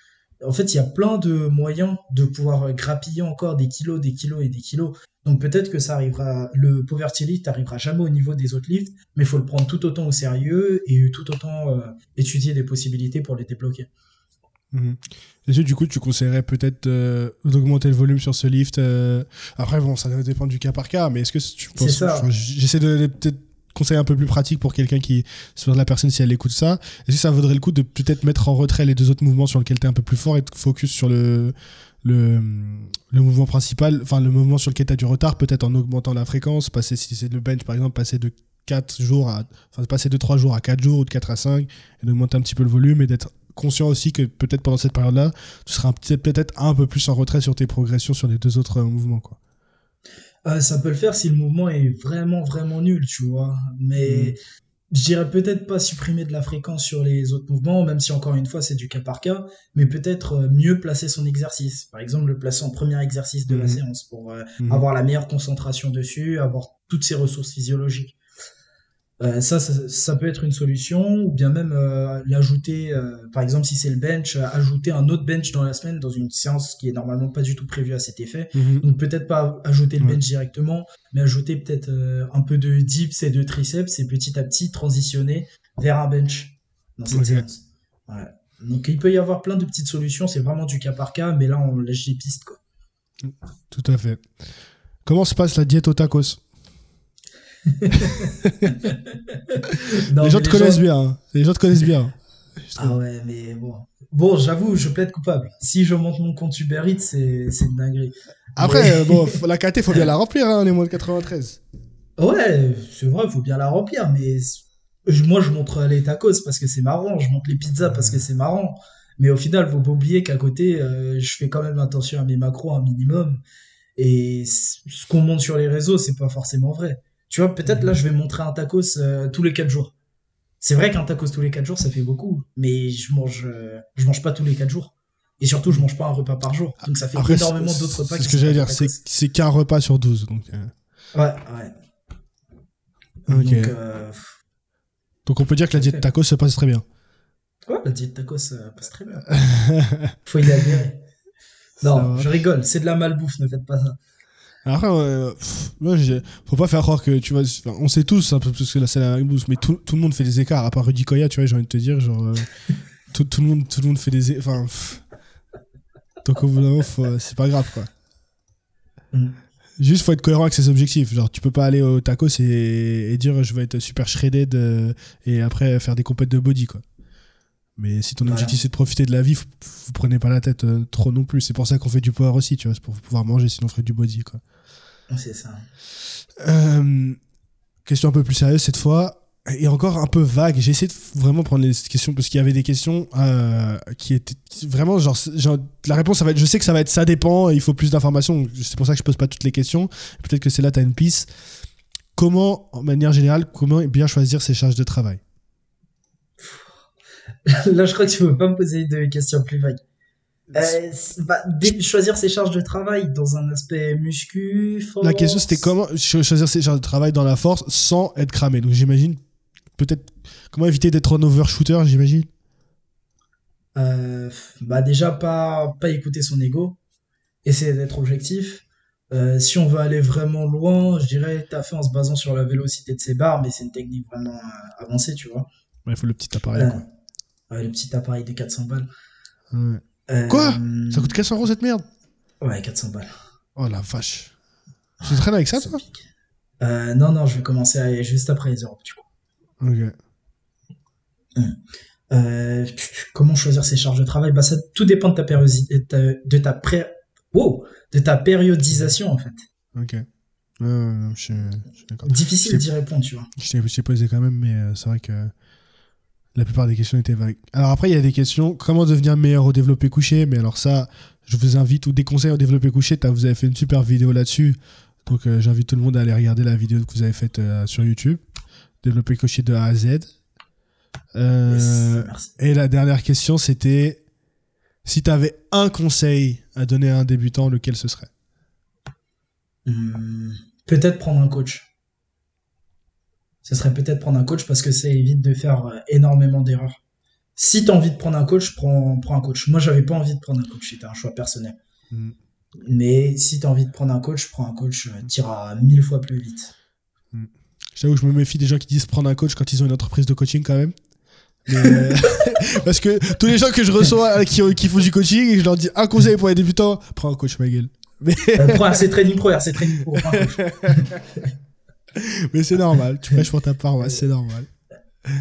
En fait, il y a plein de moyens de pouvoir grappiller encore des kilos, des kilos et des kilos. Donc peut-être que ça arrivera, le poverty lift arrivera jamais au niveau des autres lifts, mais il faut le prendre tout autant au sérieux et tout autant étudier des possibilités pour les débloquer. Mhm. du coup, tu conseillerais peut-être euh, d'augmenter le volume sur ce lift euh, Après, bon, ça va dépendre du cas par cas, mais est-ce que tu penses. J'essaie de, peut-être conseiller un peu plus pratique pour quelqu'un qui. Sur la personne, si elle écoute ça. Est-ce que ça vaudrait le coup de peut-être mettre en retrait les deux autres mouvements sur lesquels tu es un peu plus fort et te focus sur le. Le, le mouvement principal, enfin le mouvement sur lequel tu as du retard, peut-être en augmentant la fréquence, passer, si c'est le bench par exemple, passer de 4 jours à, enfin passer de 3 jours à 4 jours ou de 4 à 5 et d'augmenter un petit peu le volume et d'être conscient aussi que peut-être pendant cette période-là, tu seras peut-être un peu plus en retrait sur tes progressions sur les deux autres euh, mouvements. Quoi. Euh, ça peut le faire si le mouvement est vraiment, vraiment nul, tu vois. Mais mm. je dirais peut-être pas supprimer de la fréquence sur les autres mouvements, même si encore une fois c'est du cas par cas, mais peut-être euh, mieux placer son exercice. Par exemple, le placer en premier exercice de la mm. séance pour euh, mm. avoir la meilleure concentration dessus, avoir toutes ses ressources physiologiques. Euh, ça, ça, peut être une solution, ou bien même euh, l'ajouter, euh, par exemple si c'est le bench, ajouter un autre bench dans la semaine dans une séance qui est normalement pas du tout prévue à cet effet. Mhm. Donc peut-être pas ajouter le bench directement, mais ajouter peut-être un peu de dips et de triceps et petit à petit transitionner vers un bench dans cette séance. Ouais. Donc il peut y avoir plein de petites solutions, c'est vraiment du cas par cas, mais là on lèche les pistes quoi. Tout à fait. Comment se passe la diète au tacos? les gens te connaissent bien. Hein. Les gens te connaissent bien. Ah ouais, mais bon. Bon, j'avoue, je plaide coupable. Si je monte mon compte Uber Eats, c'est une dinguerie. Après, euh, bon, la KT, faut bien la remplir, hein, on est moins de 93. Ouais, c'est vrai, faut bien la remplir, mais moi, je montre les tacos parce que c'est marrant, je montre les pizzas parce que c'est marrant. Mais au final, faut pas oublier qu'à côté, euh, je fais quand même attention à mes macros un minimum. Et ce qu'on montre sur les réseaux, c'est pas forcément vrai. Tu vois, peut-être là, je vais montrer un tacos euh, tous les 4 jours. C'est vrai qu'un tacos tous les 4 jours, ça fait beaucoup, mais je mange, euh, je mange pas tous les 4 jours. Et surtout, je mange pas un repas par jour. Donc ça fait énormément d'autres repas. C'est ce que j'allais dire, c'est qu'un repas sur 12. Donc, euh. Ouais, ouais. Donc, donc, on peut dire que la diète tacos se passe très bien. Ouais, la diète tacos passe très bien. Faut y adhérer. Non, je rigole, c'est de la malbouffe, ne faites pas ça. Après, faut pas faire croire que, tu vois, on sait tous un peu plus que la scène à mais tout, tout, le monde fait des écarts, à part Rudy Koya, tu vois, j'ai envie de te dire, genre, euh, tout, tout, le monde, tout le monde fait des Enfin, donc au bout d'un moment, c'est pas grave, quoi. Mm. Juste, faut être cohérent avec ses objectifs. Genre, tu peux pas aller au tacos et, et dire je vais être super shredded euh, et après faire des compètes de body, quoi. Mais si ton objectif c'est de profiter de la vie, vous, prenez pas la tête euh, trop non plus. C'est pour ça qu'on fait du power aussi, tu vois, c'est pour pouvoir manger, sinon on ferait du body, quoi. C'est ça. Euh, question un peu plus sérieuse cette fois, et encore un peu vague. J'ai essayé de vraiment prendre les questions parce qu'il y avait des questions euh, qui étaient vraiment genre, la réponse ça va être, je sais que ça va être ça dépend, il faut plus d'informations. C'est pour ça que je pose pas toutes les questions. Peut-être que c'est là tu as une piste. Comment, en manière générale, comment bien choisir ses charges de travail? Là, je crois que tu peux pas me poser de questions plus vagues. Euh, bah, choisir ses charges de travail dans un aspect muscu, force. La question c'était comment choisir ses charges de travail dans la force sans être cramé. Donc j'imagine peut-être comment éviter d'être un overshooter, j'imagine. Euh, bah déjà pas pas écouter son ego, essayer d'être objectif. Euh, si on veut aller vraiment loin, je dirais t'as fait en se basant sur la vélocité de ses barres, mais c'est une technique vraiment avancée, tu vois. Il faut le petit appareil. Quoi le petit appareil de 400 balles. Euh, Quoi? Ça coûte 400 euros cette merde? Ouais, 400 balles. Oh la vache. Tu traînes avec ça, toi? euh, Non, non, je vais commencer juste après les Europes, du coup. Ok. Hum. Euh, comment choisir ses charges de travail? Bah, ça, Tout dépend de ta, de ta, pré... de ta périodisation, en fait. Ok. Difficile d'y répondre, tu vois. Je t'ai posé quand même, mais c'est vrai que la plupart des questions étaient vagues. Alors après, il y a des questions. Comment devenir meilleur au développé couché Mais alors ça, je vous invite, ou des conseils au développé couché, vous avez fait une super vidéo là-dessus. Donc euh, j'invite tout le monde à aller regarder la vidéo que vous avez faite euh, sur YouTube. Développé couché de A à Z. Euh, et la dernière question, c'était si tu avais un conseil à donner à un débutant, lequel ce serait? Hmm, Peut-être prendre un coach ce serait peut-être prendre un coach parce que ça évite de faire euh, énormément d'erreurs. Si tu as envie de prendre un coach, prends, prends un coach. Moi, j'avais pas envie de prendre un coach, c'était un choix personnel. Mm. Mais si tu as envie de prendre un coach, prends un coach, euh, t'iras mille fois plus vite. Mm. J'avoue que je me méfie des gens qui disent prendre un coach quand ils ont une entreprise de coaching quand même. Euh, parce que tous les gens que je reçois qui, qui, font du coaching et je leur dis un conseil pour les débutants, prends un coach, ma gueule. Mais... prends un Training Pro, RC Training Pro, prends un coach. Mais c'est normal, tu prêches pour ta paroisse, c'est normal.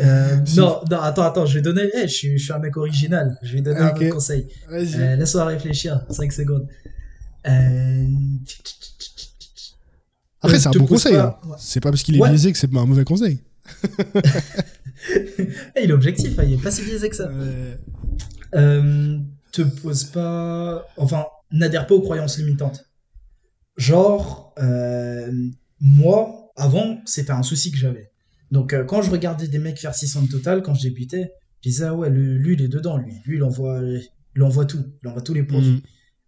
Euh, non, non, attends, attends, je vais donner. je, suis, je, suis, un mec original. Je vais donner un conseil. Euh, Laisse-moi réfléchir 5 secondes. Euh... Après, c'est un bon conseil. Hein. C'est pas parce qu'il est biaisé que c'est un mauvais conseil. Eh, il est objectif, hein, il est pas si biaisé que ça. Euh, te pose pas. Enfin, n'adhère pas aux croyances limitantes. genre, euh, moi, avant, c'était un souci que j'avais. Donc, euh, quand je regardais des mecs faire 600 total, quand je débutais, je disais, ah ouais, lui, il est dedans, lui. Lui, il envoie, il envoie tout. Il envoie tous les produits. Mm.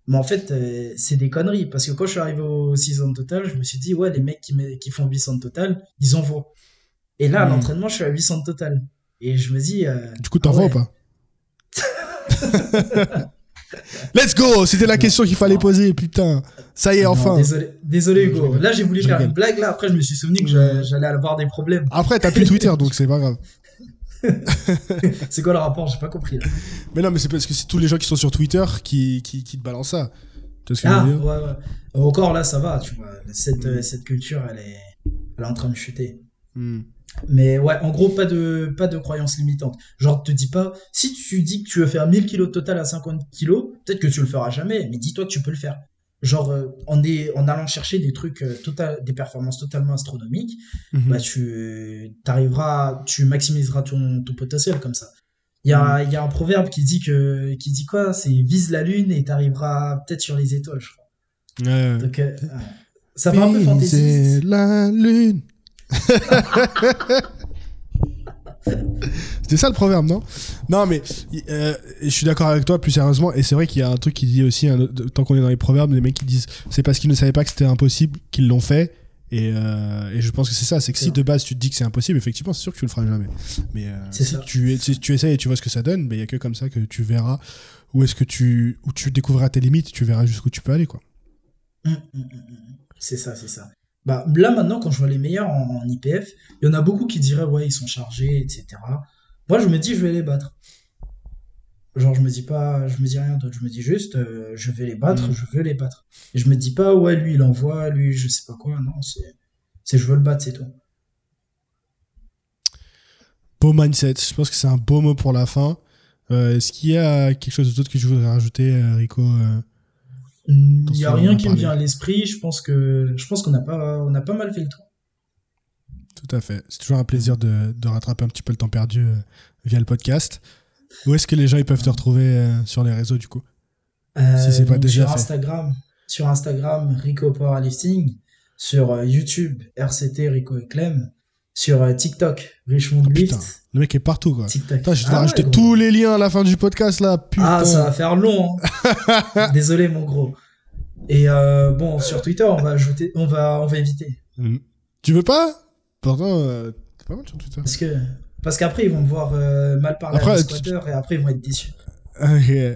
Mais en fait, euh, c'est des conneries. Parce que quand je suis arrivé au 600 total, je me suis dit, ouais, les mecs qui, qui font 800 total, ils envoient. Et là, à mm. l'entraînement, je suis à 800 total. Et je me dis. du coup, t'envoies ah ou pas Let's go C'était la question qu'il fallait poser, putain. Ça y est, enfin. Désolé, désolé Hugo. Là, j'ai voulu faire une blague, là. Après, je me suis souvenu que j'allais avoir des problèmes. Après, t'as plus Twitter, donc c'est pas grave. c'est quoi le rapport? J'ai pas compris. Là. Mais non, mais c'est parce que c'est tous les gens qui sont sur Twitter qui, qui, qui te balancent ça. Tu vois ce que ah, ouais, ouais. Encore là, ça va, tu vois. Cette, mm. cette culture, elle est, elle est en train de chuter. Mm. Mais ouais, en gros, pas de, pas de croyances limitantes. Genre, te dis pas, si tu dis que tu veux faire 1000 kilos total à 50 kilos, peut-être que tu le feras jamais, mais dis-toi que tu peux le faire. Genre, euh, en, est, en allant chercher des trucs, euh, total, des performances totalement astronomiques, mhm. bah, tu arriveras, tu maximiseras ton, ton potentiel comme ça. Il y, a, mhm. y a un proverbe qui dit que, qui dit quoi? C'est vise la lune et t'arriveras peut-être sur les étoiles, je crois. Donc, euh, ça va un peu fantaisiste. la lune. C'était ça le proverbe, non? Non, mais euh, je suis d'accord avec toi, plus sérieusement, et c'est vrai qu'il y a un truc qui dit aussi, tant qu'on est dans les proverbes, les mecs qui disent c'est parce qu'ils ne savaient pas que c'était impossible qu'ils l'ont fait, et, euh, et, je pense que c'est ça, c'est que si de base tu te dis que c'est impossible, effectivement, c'est sûr que tu le feras jamais. Mais euh, si, tu, si tu essayes et tu vois ce que ça donne, il n'y a que comme ça que tu verras où est-ce que tu, où tu découvriras tes limites, tu verras jusqu'où tu peux aller, quoi. Hum, hum, hum, c'est ça, c'est ça. Bah, là, maintenant, quand je vois les meilleurs en, IPF, il y en a beaucoup qui diraient, ouais, ils sont chargés, etc. Moi, je me dis, je vais les battre. Genre, je me dis pas, je me dis rien d'autre. Je me dis juste, euh, je vais les battre, mm. je veux les battre. Et je me dis pas, ouais, lui, il envoie, lui, je sais pas quoi. Non, c'est, c'est je veux le battre, c'est tout. Beau mindset. Je pense que c'est un beau mot pour la fin. Euh, est-ce qu'il y a quelque chose d'autre que je voudrais rajouter, euh, Rico il n'y a rien qui me vient à l'esprit. Je pense que je pense qu'on a pas on a pas mal fait le tour. Tout à fait. C'est toujours un plaisir de, de, rattraper un petit peu le temps perdu euh, via le podcast. Où est-ce que les gens ils peuvent te retrouver euh, sur les réseaux du coup? Euh, Si c'est pas déjà sur Instagram, sur Instagram Rico Powerlifting, sur YouTube RCT Rico et Clem, sur euh, TikTok, Richmond oh, Le mec est partout, quoi. TikTok. je dois ah rajouter tous les liens à la fin du podcast, là. Putain. Ah, ça va faire long. Hein. Désolé, mon gros. Et euh, bon, sur Twitter, on va ajouter, on va, on va éviter. Mm. Tu veux pas? Pourtant, euh, t'es pas mal sur Twitter. Parce que, parce qu'après, ils vont me voir mal parler après, à Twitter et après, ils vont être déçus.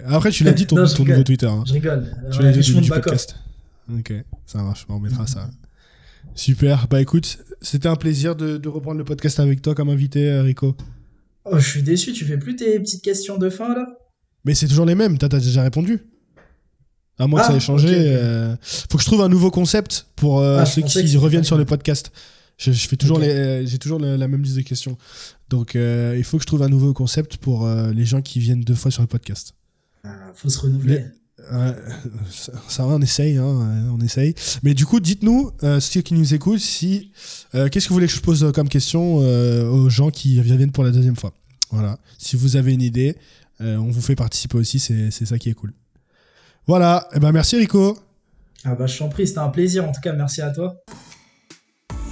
Après, tu l'as dit ton, ton nouveau Twitter. Hein. Je rigole. Tu l'as dit du podcast. Ok, ça marche. On mettra ça. Super. Bah écoute, c'était un plaisir de, reprendre le podcast avec toi comme invité, euh, Rico. Oh, je suis déçu, tu fais plus tes petites questions de fin là Mais c'est toujours les mêmes, t'as déjà répondu. À moins que ça ait ah, changé. Euh, faut que je trouve un nouveau concept pour euh, ah, ceux qui reviennent sur le podcast. Je, fais toujours les, j'ai toujours la, même liste de questions. Donc il faut que je trouve un nouveau concept pour les gens qui viennent deux fois sur le podcast. Ah, faut se renouveler ça, va, on essaye, hein, on essaye. Mais du coup, dites-nous, euh, ceux qui nous écoutent, si euh, qu'est-ce que vous voulez que je pose comme question euh, aux gens qui viennent pour la deuxième fois? Voilà. Si vous avez une idée, on vous fait participer aussi, c'est ça qui est cool. Voilà. Et eh ben merci Rico. Ah bah je t'en prie, c'était un plaisir. En tout cas, merci à toi.